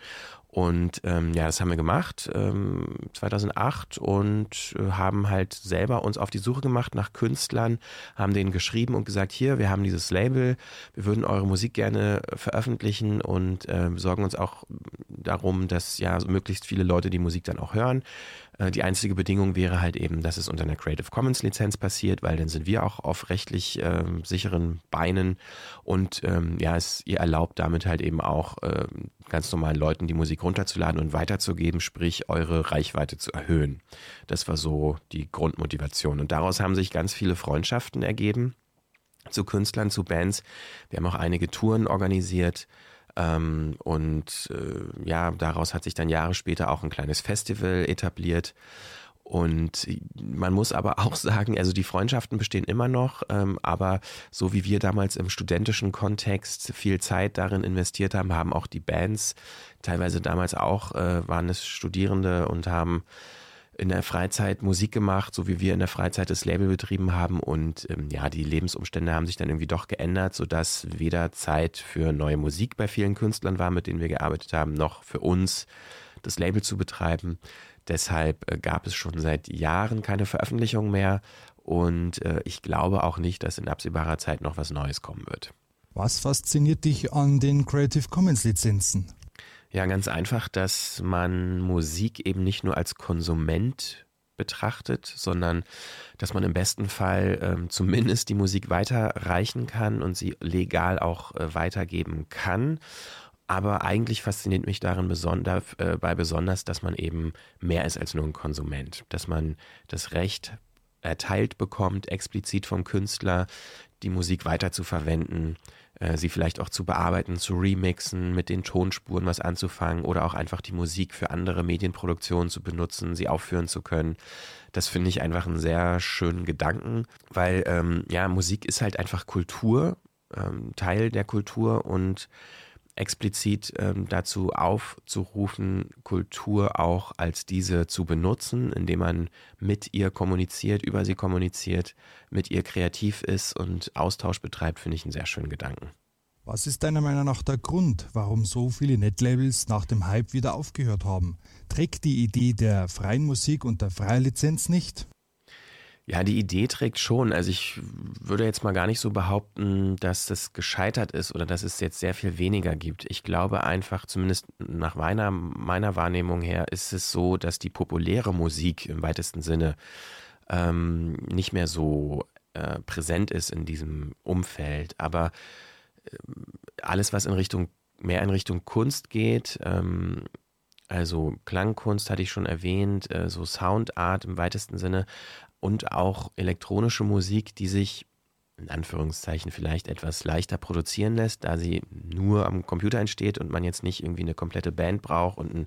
Und ähm, ja, das haben wir gemacht ähm, 2008 und äh, haben halt selber uns auf die Suche gemacht nach Künstlern, haben denen geschrieben und gesagt, hier, wir haben dieses Label, wir würden eure Musik gerne veröffentlichen und äh, sorgen uns auch darum, dass ja möglichst viele Leute die Musik dann auch hören. Äh, die einzige Bedingung wäre halt eben, dass es unter einer Creative Commons Lizenz passiert, weil dann sind wir auch auf rechtlich äh, sicheren Beinen und ähm, ja, es, ihr erlaubt damit halt eben auch äh, ganz normalen Leuten die Musik runterzuladen und weiterzugeben, sprich eure Reichweite zu erhöhen. Das war so die Grundmotivation und daraus haben sich ganz viele Freundschaften ergeben zu Künstlern, zu Bands. Wir haben auch einige Touren organisiert. Ähm, und äh, ja, daraus hat sich dann Jahre später auch ein kleines Festival etabliert. Und man muss aber auch sagen, also die Freundschaften bestehen immer noch, ähm, aber so wie wir damals im studentischen Kontext viel Zeit darin investiert haben, haben auch die Bands teilweise damals auch, äh, waren es Studierende und haben in der Freizeit Musik gemacht, so wie wir in der Freizeit das Label betrieben haben. Und ähm, ja, die Lebensumstände haben sich dann irgendwie doch geändert, sodass weder Zeit für neue Musik bei vielen Künstlern war, mit denen wir gearbeitet haben, noch für uns das Label zu betreiben. Deshalb äh, gab es schon seit Jahren keine Veröffentlichung mehr. Und äh, ich glaube auch nicht, dass in absehbarer Zeit noch was Neues kommen wird. Was fasziniert dich an den Creative Commons Lizenzen? Ja, ganz einfach, dass man Musik eben nicht nur als Konsument betrachtet, sondern dass man im besten Fall ähm, zumindest die Musik weiterreichen kann und sie legal auch äh, weitergeben kann. Aber eigentlich fasziniert mich darin besonder, äh, bei besonders, dass man eben mehr ist als nur ein Konsument, dass man das Recht erteilt bekommt, explizit vom Künstler, die Musik weiter zu verwenden, äh, sie vielleicht auch zu bearbeiten, zu remixen, mit den Tonspuren was anzufangen oder auch einfach die Musik für andere Medienproduktionen zu benutzen, sie aufführen zu können. Das finde ich einfach einen sehr schönen Gedanken, weil ähm, ja, Musik ist halt einfach Kultur, ähm, Teil der Kultur und explizit ähm, dazu aufzurufen, Kultur auch als diese zu benutzen, indem man mit ihr kommuniziert, über sie kommuniziert, mit ihr kreativ ist und Austausch betreibt, finde ich einen sehr schönen Gedanken. Was ist deiner Meinung nach der Grund, warum so viele Netlabels nach dem Hype wieder aufgehört haben? Trägt die Idee der freien Musik und der freien Lizenz nicht? Ja, die Idee trägt schon. Also ich würde jetzt mal gar nicht so behaupten, dass das gescheitert ist oder dass es jetzt sehr viel weniger gibt. Ich glaube einfach, zumindest nach meiner, meiner Wahrnehmung her, ist es so, dass die populäre Musik im weitesten Sinne ähm, nicht mehr so äh, präsent ist in diesem Umfeld. Aber äh, alles, was in Richtung, mehr in Richtung Kunst geht, ähm, also Klangkunst hatte ich schon erwähnt, äh, so Soundart im weitesten Sinne, und auch elektronische Musik, die sich in Anführungszeichen vielleicht etwas leichter produzieren lässt, da sie nur am Computer entsteht und man jetzt nicht irgendwie eine komplette Band braucht und ein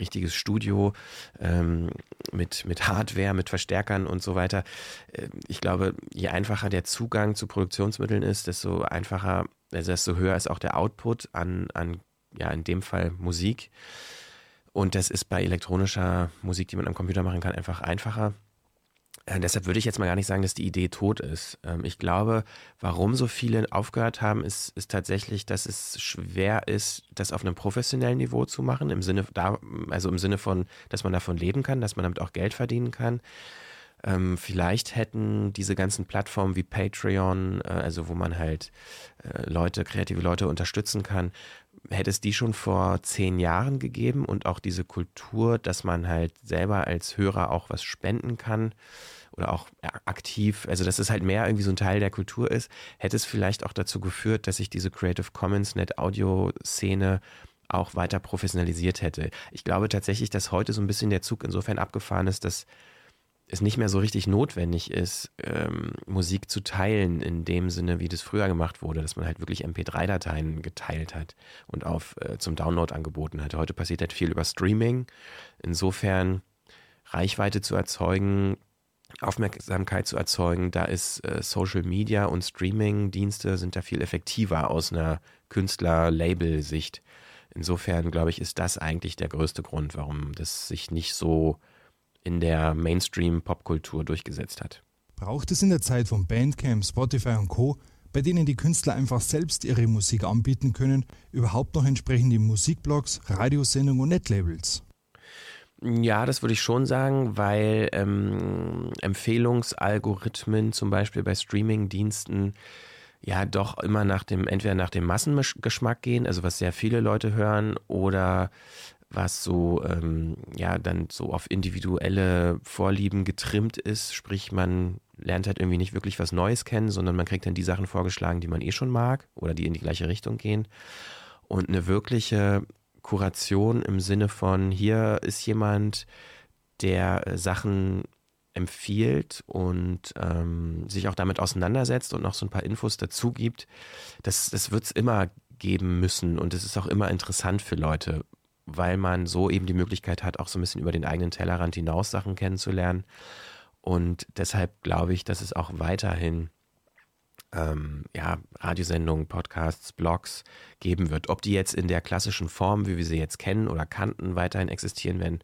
richtiges Studio ähm, mit, mit Hardware, mit Verstärkern und so weiter. Äh, ich glaube, je einfacher der Zugang zu Produktionsmitteln ist, desto einfacher, also desto höher ist auch der Output an, an ja, in dem Fall Musik. Und das ist bei elektronischer Musik, die man am Computer machen kann, einfach einfacher. Äh, deshalb würde ich jetzt mal gar nicht sagen, dass die Idee tot ist. Ähm, ich glaube, warum so viele aufgehört haben, ist, ist tatsächlich, dass es schwer ist, das auf einem professionellen Niveau zu machen, im Sinne, da, also im Sinne von, dass man davon leben kann, dass man damit auch Geld verdienen kann. Ähm, vielleicht hätten diese ganzen Plattformen wie Patreon, äh, also wo man halt äh, Leute, kreative Leute unterstützen kann, hätte es die schon vor zehn Jahren gegeben und auch diese Kultur, dass man halt selber als Hörer auch was spenden kann oder auch aktiv, also dass es halt mehr irgendwie so ein Teil der Kultur ist, hätte es vielleicht auch dazu geführt, dass sich diese Creative Commons Net Audio Szene auch weiter professionalisiert hätte. Ich glaube tatsächlich, dass heute so ein bisschen der Zug insofern abgefahren ist, dass es nicht mehr so richtig notwendig ist, ähm, Musik zu teilen, in dem Sinne, wie das früher gemacht wurde, dass man halt wirklich MP3-Dateien geteilt hat und auf äh, zum Download angeboten hat. Heute passiert halt viel über Streaming. Insofern Reichweite zu erzeugen, Aufmerksamkeit zu erzeugen, da ist äh, Social Media und Streaming-Dienste sind da viel effektiver aus einer Künstler-Label-Sicht. Insofern, glaube ich, ist das eigentlich der größte Grund, warum das sich nicht so in der Mainstream-Popkultur durchgesetzt hat. Braucht es in der Zeit von Bandcamp, Spotify und Co., bei denen die Künstler einfach selbst ihre Musik anbieten können, überhaupt noch entsprechende Musikblogs, Radiosendungen und Netlabels? Ja, das würde ich schon sagen, weil ähm, Empfehlungsalgorithmen zum Beispiel bei Streaming-Diensten ja doch immer nach dem, entweder nach dem Massengeschmack gehen, also was sehr viele Leute hören, oder was so, ähm, ja, dann so auf individuelle Vorlieben getrimmt ist. Sprich, man lernt halt irgendwie nicht wirklich was Neues kennen, sondern man kriegt dann die Sachen vorgeschlagen, die man eh schon mag oder die in die gleiche Richtung gehen. Und eine wirkliche Kuration im Sinne von, hier ist jemand, der äh, Sachen empfiehlt und ähm, sich auch damit auseinandersetzt und noch so ein paar Infos dazu gibt, das, das wird es immer geben müssen und es ist auch immer interessant für Leute, weil man so eben die Möglichkeit hat, auch so ein bisschen über den eigenen Tellerrand hinaus Sachen kennenzulernen. Und deshalb glaube ich, dass es auch weiterhin ähm, ja, Radiosendungen, Podcasts, Blogs geben wird. Ob die jetzt in der klassischen Form, wie wir sie jetzt kennen oder kannten, weiterhin existieren werden,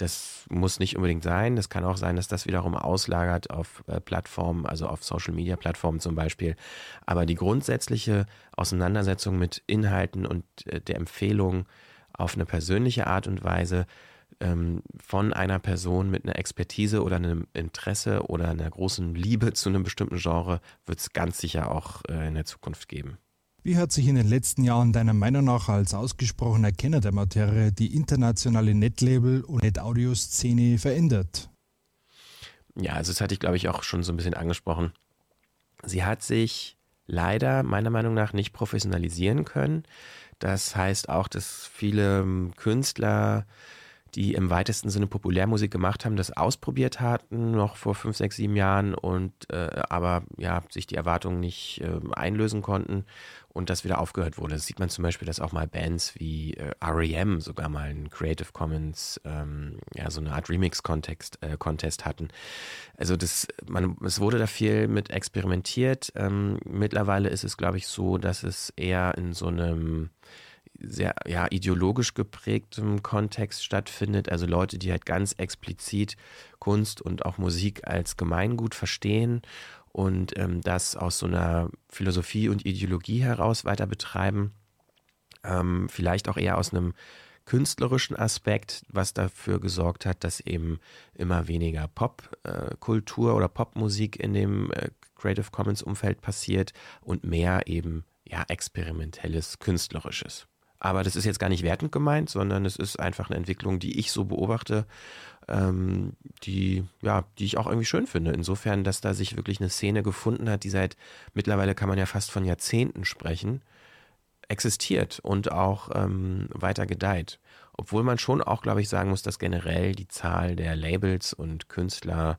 das muss nicht unbedingt sein. Das kann auch sein, dass das wiederum auslagert auf äh, Plattformen, also auf Social-Media-Plattformen zum Beispiel. Aber die grundsätzliche Auseinandersetzung mit Inhalten und äh, der Empfehlung auf eine persönliche Art und Weise ähm, von einer Person mit einer Expertise oder einem Interesse oder einer großen Liebe zu einem bestimmten Genre wird es ganz sicher auch äh, in der Zukunft geben. Wie hat sich in den letzten Jahren deiner Meinung nach als ausgesprochener Kenner der Materie die internationale Netlabel- und Net-Audio-Szene verändert? Ja, also das hatte ich, glaube ich, auch schon so ein bisschen angesprochen. Sie hat sich leider meiner Meinung nach nicht professionalisieren können. Das heißt auch, dass viele ähm, Künstler die im weitesten Sinne Populärmusik gemacht haben, das ausprobiert hatten, noch vor fünf, sechs, sieben Jahren und äh, aber ja, sich die Erwartungen nicht äh, einlösen konnten und das wieder aufgehört wurde. Das sieht man zum Beispiel, dass auch mal Bands wie äh, REM sogar mal einen Creative Commons, ähm, ja, so eine Art Remix-Contest äh, Contest hatten. Also das, man, es wurde da viel mit experimentiert. Ähm, mittlerweile ist es, glaube ich, so, dass es eher in so einem sehr ja, ideologisch geprägtem Kontext stattfindet. Also Leute, die halt ganz explizit Kunst und auch Musik als Gemeingut verstehen und ähm, das aus so einer Philosophie und Ideologie heraus weiter betreiben. Ähm, vielleicht auch eher aus einem künstlerischen Aspekt, was dafür gesorgt hat, dass eben immer weniger Popkultur äh, oder Popmusik in dem äh, Creative Commons Umfeld passiert und mehr eben ja experimentelles künstlerisches. Aber das ist jetzt gar nicht wertend gemeint, sondern es ist einfach eine Entwicklung, die ich so beobachte, ähm, die, ja, die ich auch irgendwie schön finde. Insofern, dass da sich wirklich eine Szene gefunden hat, die seit mittlerweile kann man ja fast von Jahrzehnten sprechen, existiert und auch ähm, weiter gedeiht. Obwohl man schon auch, glaube ich, sagen muss, dass generell die Zahl der Labels und Künstler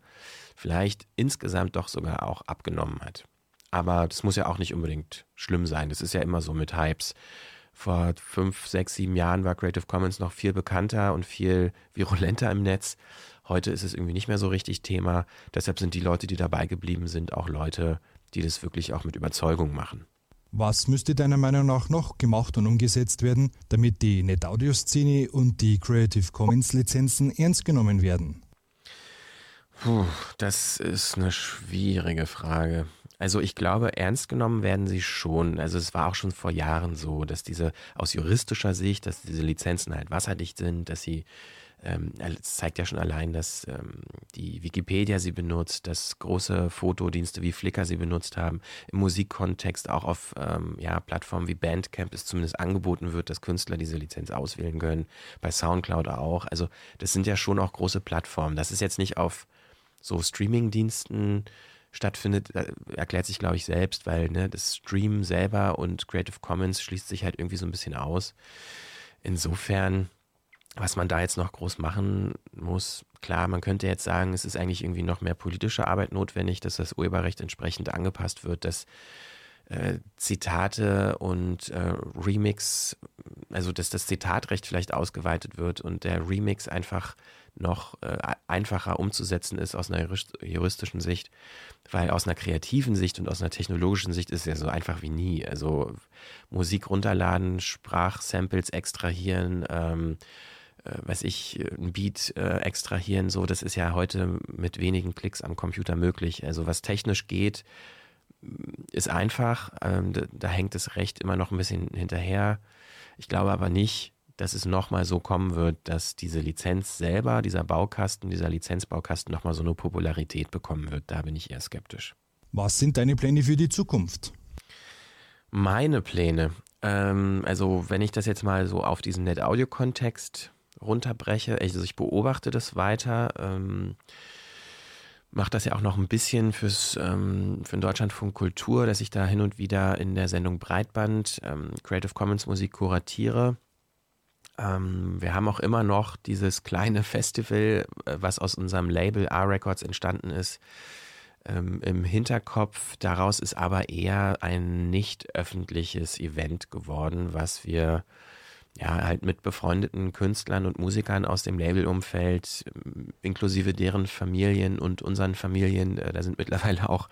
vielleicht insgesamt doch sogar auch abgenommen hat. Aber das muss ja auch nicht unbedingt schlimm sein. Das ist ja immer so mit Hypes vor fünf, sechs, sieben Jahren war Creative Commons noch viel bekannter und viel virulenter im Netz. Heute ist es irgendwie nicht mehr so richtig Thema. Deshalb sind die Leute, die dabei geblieben sind, auch Leute, die das wirklich auch mit Überzeugung machen. Was müsste deiner Meinung nach noch gemacht und umgesetzt werden, damit die NetAudio-Szene und die Creative Commons-Lizenzen ernst genommen werden? Puh, das ist eine schwierige Frage. Also ich glaube, ernst genommen werden sie schon. Also es war auch schon vor Jahren so, dass diese aus juristischer Sicht, dass diese Lizenzen halt wasserdicht sind, dass sie ähm, es zeigt ja schon allein, dass ähm, die Wikipedia sie benutzt, dass große Fotodienste wie Flickr sie benutzt haben, im Musikkontext auch auf ähm, ja, Plattformen wie Bandcamp es zumindest angeboten wird, dass Künstler diese Lizenz auswählen können, bei Soundcloud auch. Also das sind ja schon auch große Plattformen. Das ist jetzt nicht auf so Streaming-Diensten stattfindet, erklärt sich, glaube ich, selbst, weil ne, das Stream selber und Creative Commons schließt sich halt irgendwie so ein bisschen aus. Insofern, was man da jetzt noch groß machen muss, klar, man könnte jetzt sagen, es ist eigentlich irgendwie noch mehr politische Arbeit notwendig, dass das Urheberrecht entsprechend angepasst wird, dass äh, Zitate und äh, Remix, also dass das Zitatrecht vielleicht ausgeweitet wird und der Remix einfach noch äh, einfacher umzusetzen ist aus einer juristischen Sicht, weil aus einer kreativen Sicht und aus einer technologischen Sicht ist es ja so einfach wie nie. Also Musik runterladen, Sprachsamples extrahieren, ähm, äh, weiß ich, ein Beat äh, extrahieren, so, das ist ja heute mit wenigen Klicks am Computer möglich. Also was technisch geht, ist einfach. Ähm, da, da hängt das Recht immer noch ein bisschen hinterher. Ich glaube aber nicht, dass es nochmal so kommen wird, dass diese Lizenz selber, dieser Baukasten, dieser Lizenzbaukasten nochmal so eine Popularität bekommen wird. Da bin ich eher skeptisch. Was sind deine Pläne für die Zukunft? Meine Pläne. Ähm, also, wenn ich das jetzt mal so auf diesen Net-Audio-Kontext runterbreche. Also ich beobachte das weiter. Ähm, mache das ja auch noch ein bisschen fürs, ähm, für den Deutschlandfunk Kultur, dass ich da hin und wieder in der Sendung Breitband ähm, Creative Commons Musik kuratiere. Ähm, wir haben auch immer noch dieses kleine Festival, äh, was aus unserem Label R-Records entstanden ist, ähm, im Hinterkopf. Daraus ist aber eher ein nicht öffentliches Event geworden, was wir ja, halt mit befreundeten Künstlern und Musikern aus dem Labelumfeld, inklusive deren Familien und unseren Familien, äh, da sind mittlerweile auch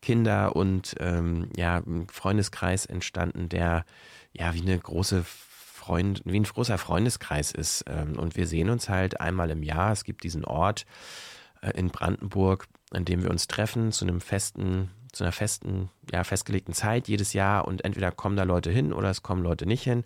Kinder und ähm, ja, ein Freundeskreis entstanden, der ja wie eine große Freund, wie ein großer Freundeskreis ist. Ähm, und wir sehen uns halt einmal im Jahr. Es gibt diesen Ort äh, in Brandenburg, an dem wir uns treffen, zu einem festen zu einer festen, ja, festgelegten Zeit jedes Jahr und entweder kommen da Leute hin oder es kommen Leute nicht hin.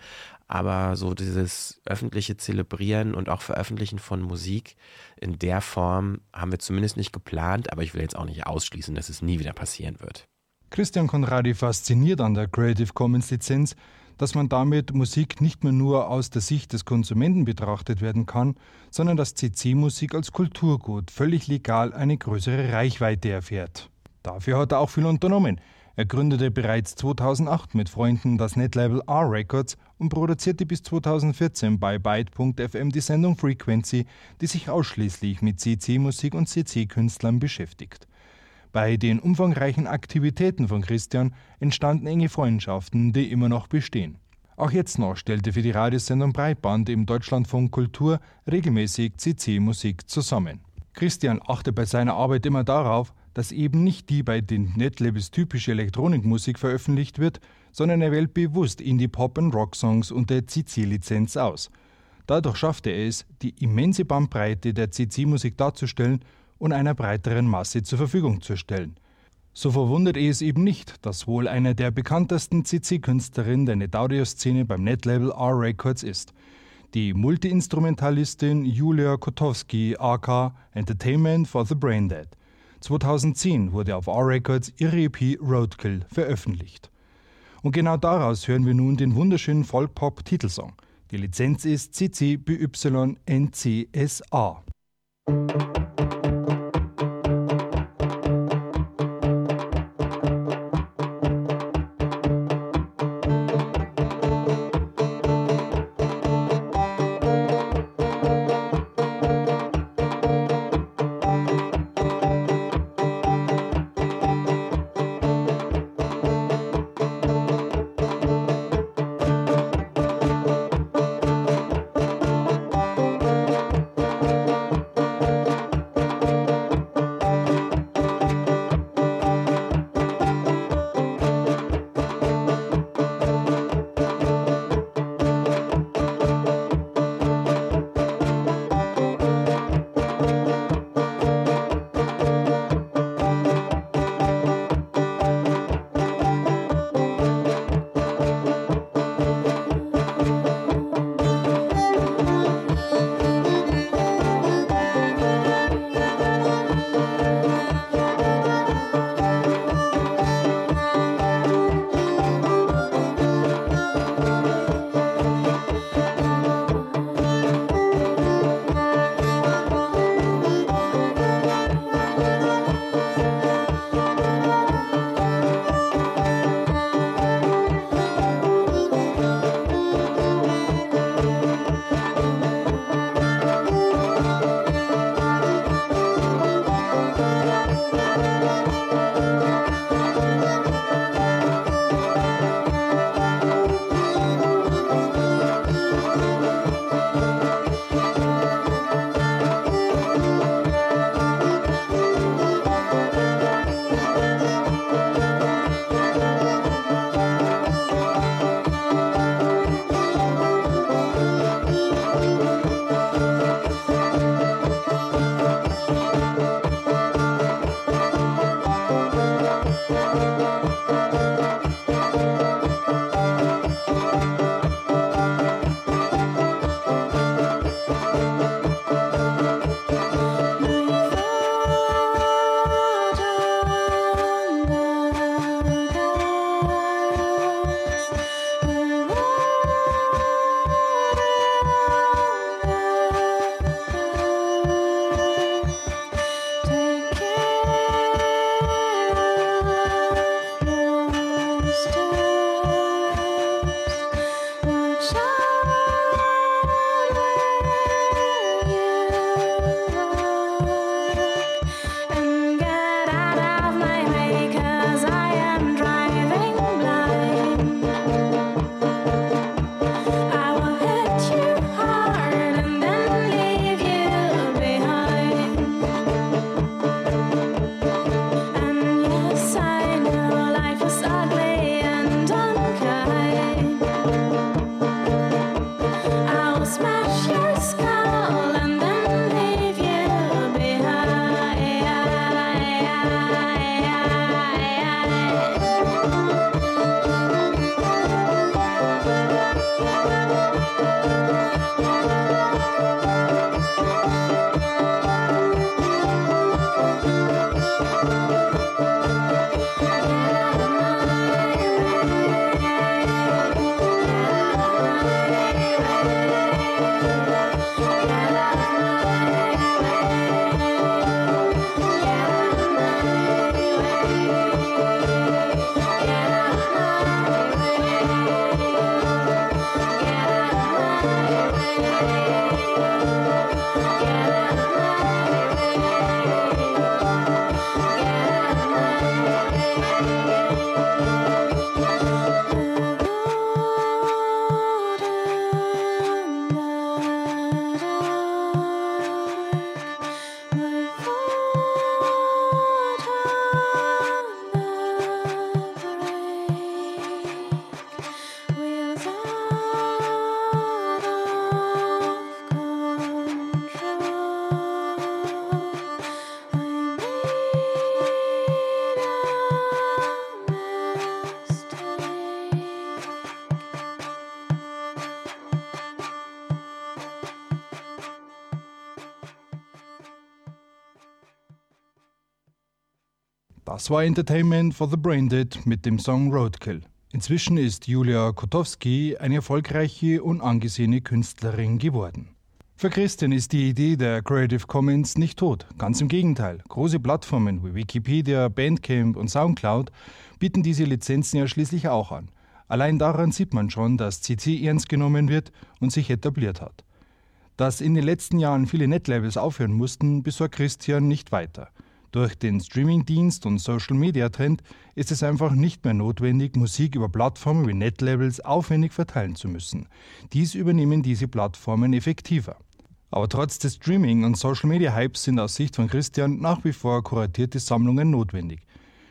Aber so dieses öffentliche Zelebrieren und auch Veröffentlichen von Musik in der Form haben wir zumindest nicht geplant, aber ich will jetzt auch nicht ausschließen, dass es nie wieder passieren wird. Christian Conradi fasziniert an der Creative Commons Lizenz, dass man damit Musik nicht mehr nur aus der Sicht des Konsumenten betrachtet werden kann, sondern dass CC-Musik als Kulturgut völlig legal eine größere Reichweite erfährt. Dafür hat er auch viel unternommen. Er gründete bereits 2008 mit Freunden das Netlabel R Records und produzierte bis 2014 bei Byte.fm die Sendung Frequency, die sich ausschließlich mit CC-Musik und CC-Künstlern beschäftigt. Bei den umfangreichen Aktivitäten von Christian entstanden enge Freundschaften, die immer noch bestehen. Auch jetzt noch stellte für die Radiosendung Breitband im Deutschlandfunk Kultur regelmäßig CC-Musik zusammen. Christian achte bei seiner Arbeit immer darauf, dass eben nicht die bei den Netlabels typische Elektronikmusik veröffentlicht wird, sondern er wählt bewusst Indie-Pop- und Rock-Songs unter CC-Lizenz aus. Dadurch schafft er es, die immense Bandbreite der CC-Musik darzustellen und einer breiteren Masse zur Verfügung zu stellen. So verwundert es eben nicht, dass wohl eine der bekanntesten CC-Künstlerinnen der NetAudio-Szene beim Netlabel R Records ist. Die Multiinstrumentalistin Julia Kotowski, AK Entertainment for the Braindead. 2010 wurde auf R Records ihre EP Roadkill veröffentlicht. Und genau daraus hören wir nun den wunderschönen Folk-Pop-Titelsong. Die Lizenz ist CC BY NCSA. War Entertainment for the Braindead mit dem Song Roadkill. Inzwischen ist Julia Kotowski eine erfolgreiche und angesehene Künstlerin geworden. Für Christian ist die Idee der Creative Commons nicht tot. Ganz im Gegenteil. Große Plattformen wie Wikipedia, Bandcamp und Soundcloud bieten diese Lizenzen ja schließlich auch an. Allein daran sieht man schon, dass CC ernst genommen wird und sich etabliert hat. Dass in den letzten Jahren viele Netlabels aufhören mussten, besorgt Christian nicht weiter. Durch den Streamingdienst und Social-Media-Trend ist es einfach nicht mehr notwendig, Musik über Plattformen wie Netlabels aufwendig verteilen zu müssen. Dies übernehmen diese Plattformen effektiver. Aber trotz des Streaming- und Social-Media-Hypes sind aus Sicht von Christian nach wie vor kuratierte Sammlungen notwendig.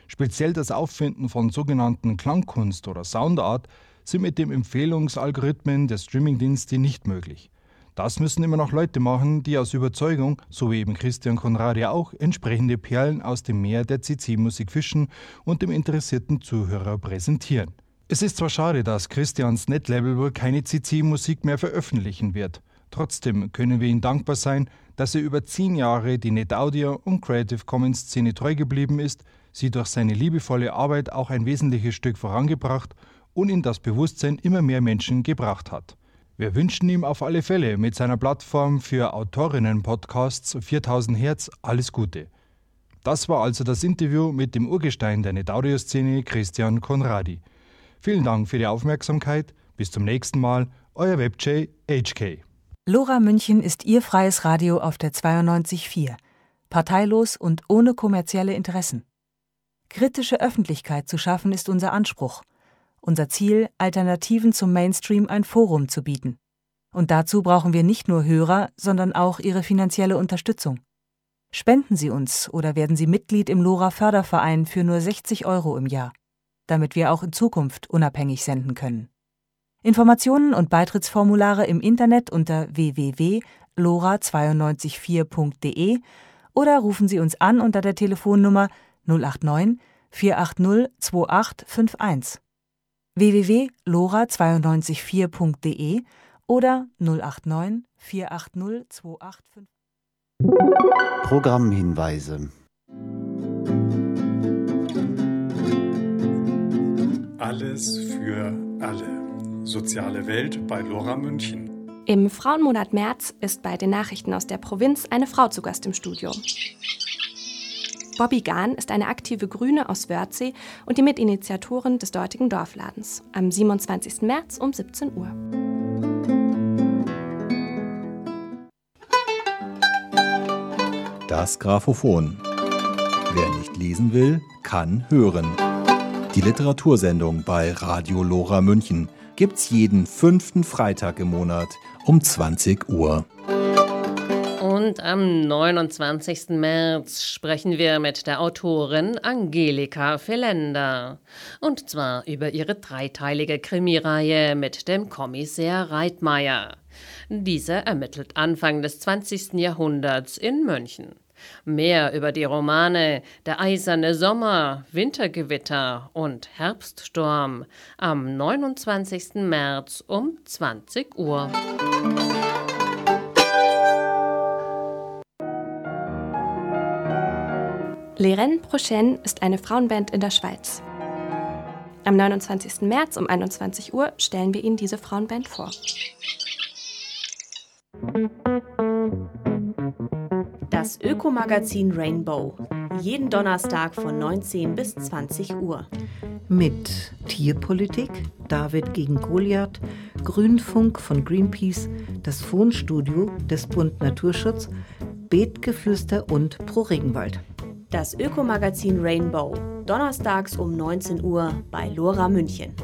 Speziell das Auffinden von sogenannten Klangkunst oder Soundart sind mit dem Empfehlungsalgorithmen der Streamingdienste nicht möglich. Das müssen immer noch Leute machen, die aus Überzeugung, so wie eben Christian Konrad ja auch, entsprechende Perlen aus dem Meer der CC-Musik fischen und dem interessierten Zuhörer präsentieren. Es ist zwar schade, dass Christians Netlabel wohl keine CC-Musik mehr veröffentlichen wird. Trotzdem können wir ihm dankbar sein, dass er über zehn Jahre die NetAudio und Creative Commons Szene treu geblieben ist, sie durch seine liebevolle Arbeit auch ein wesentliches Stück vorangebracht und in das Bewusstsein immer mehr Menschen gebracht hat. Wir wünschen ihm auf alle Fälle mit seiner Plattform für Autorinnen-Podcasts 4000 Hertz alles Gute. Das war also das Interview mit dem Urgestein der Netaudio-Szene Christian Konradi. Vielen Dank für die Aufmerksamkeit. Bis zum nächsten Mal. Euer WebJ HK. Lora München ist Ihr freies Radio auf der 92.4. Parteilos und ohne kommerzielle Interessen. Kritische Öffentlichkeit zu schaffen ist unser Anspruch. Unser Ziel, Alternativen zum Mainstream ein Forum zu bieten. Und dazu brauchen wir nicht nur Hörer, sondern auch Ihre finanzielle Unterstützung. Spenden Sie uns oder werden Sie Mitglied im LoRa Förderverein für nur 60 Euro im Jahr, damit wir auch in Zukunft unabhängig senden können. Informationen und Beitrittsformulare im Internet unter www.lora924.de oder rufen Sie uns an unter der Telefonnummer 089 480 2851 www.lora924.de oder 089 480 285. Programmhinweise. Alles für alle. Soziale Welt bei Lora München. Im Frauenmonat März ist bei den Nachrichten aus der Provinz eine Frau zu Gast im Studio. Bobby Gahn ist eine aktive Grüne aus Wörthsee und die Mitinitiatorin des dortigen Dorfladens. Am 27. März um 17 Uhr. Das Grammophon. Wer nicht lesen will, kann hören. Die Literatursendung bei Radio Lora München gibt's jeden fünften Freitag im Monat um 20 Uhr. Und am 29. März sprechen wir mit der Autorin Angelika Felender. Und zwar über ihre dreiteilige Krimireihe mit dem Kommissär Reitmeier. Dieser ermittelt Anfang des 20. Jahrhunderts in München. Mehr über die Romane Der eiserne Sommer, Wintergewitter und Herbststurm am 29. März um 20 Uhr. Les Rennes Prochaines ist eine Frauenband in der Schweiz. Am 29. März um 21 Uhr stellen wir Ihnen diese Frauenband vor. Das Ökomagazin Rainbow. Jeden Donnerstag von 19 bis 20 Uhr. Mit Tierpolitik, David gegen Goliath, Grünfunk von Greenpeace, das Fonstudio des Bund Naturschutz, Beetgeflüster und Pro Regenwald. Das Ökomagazin Rainbow, donnerstags um 19 Uhr bei Lora München.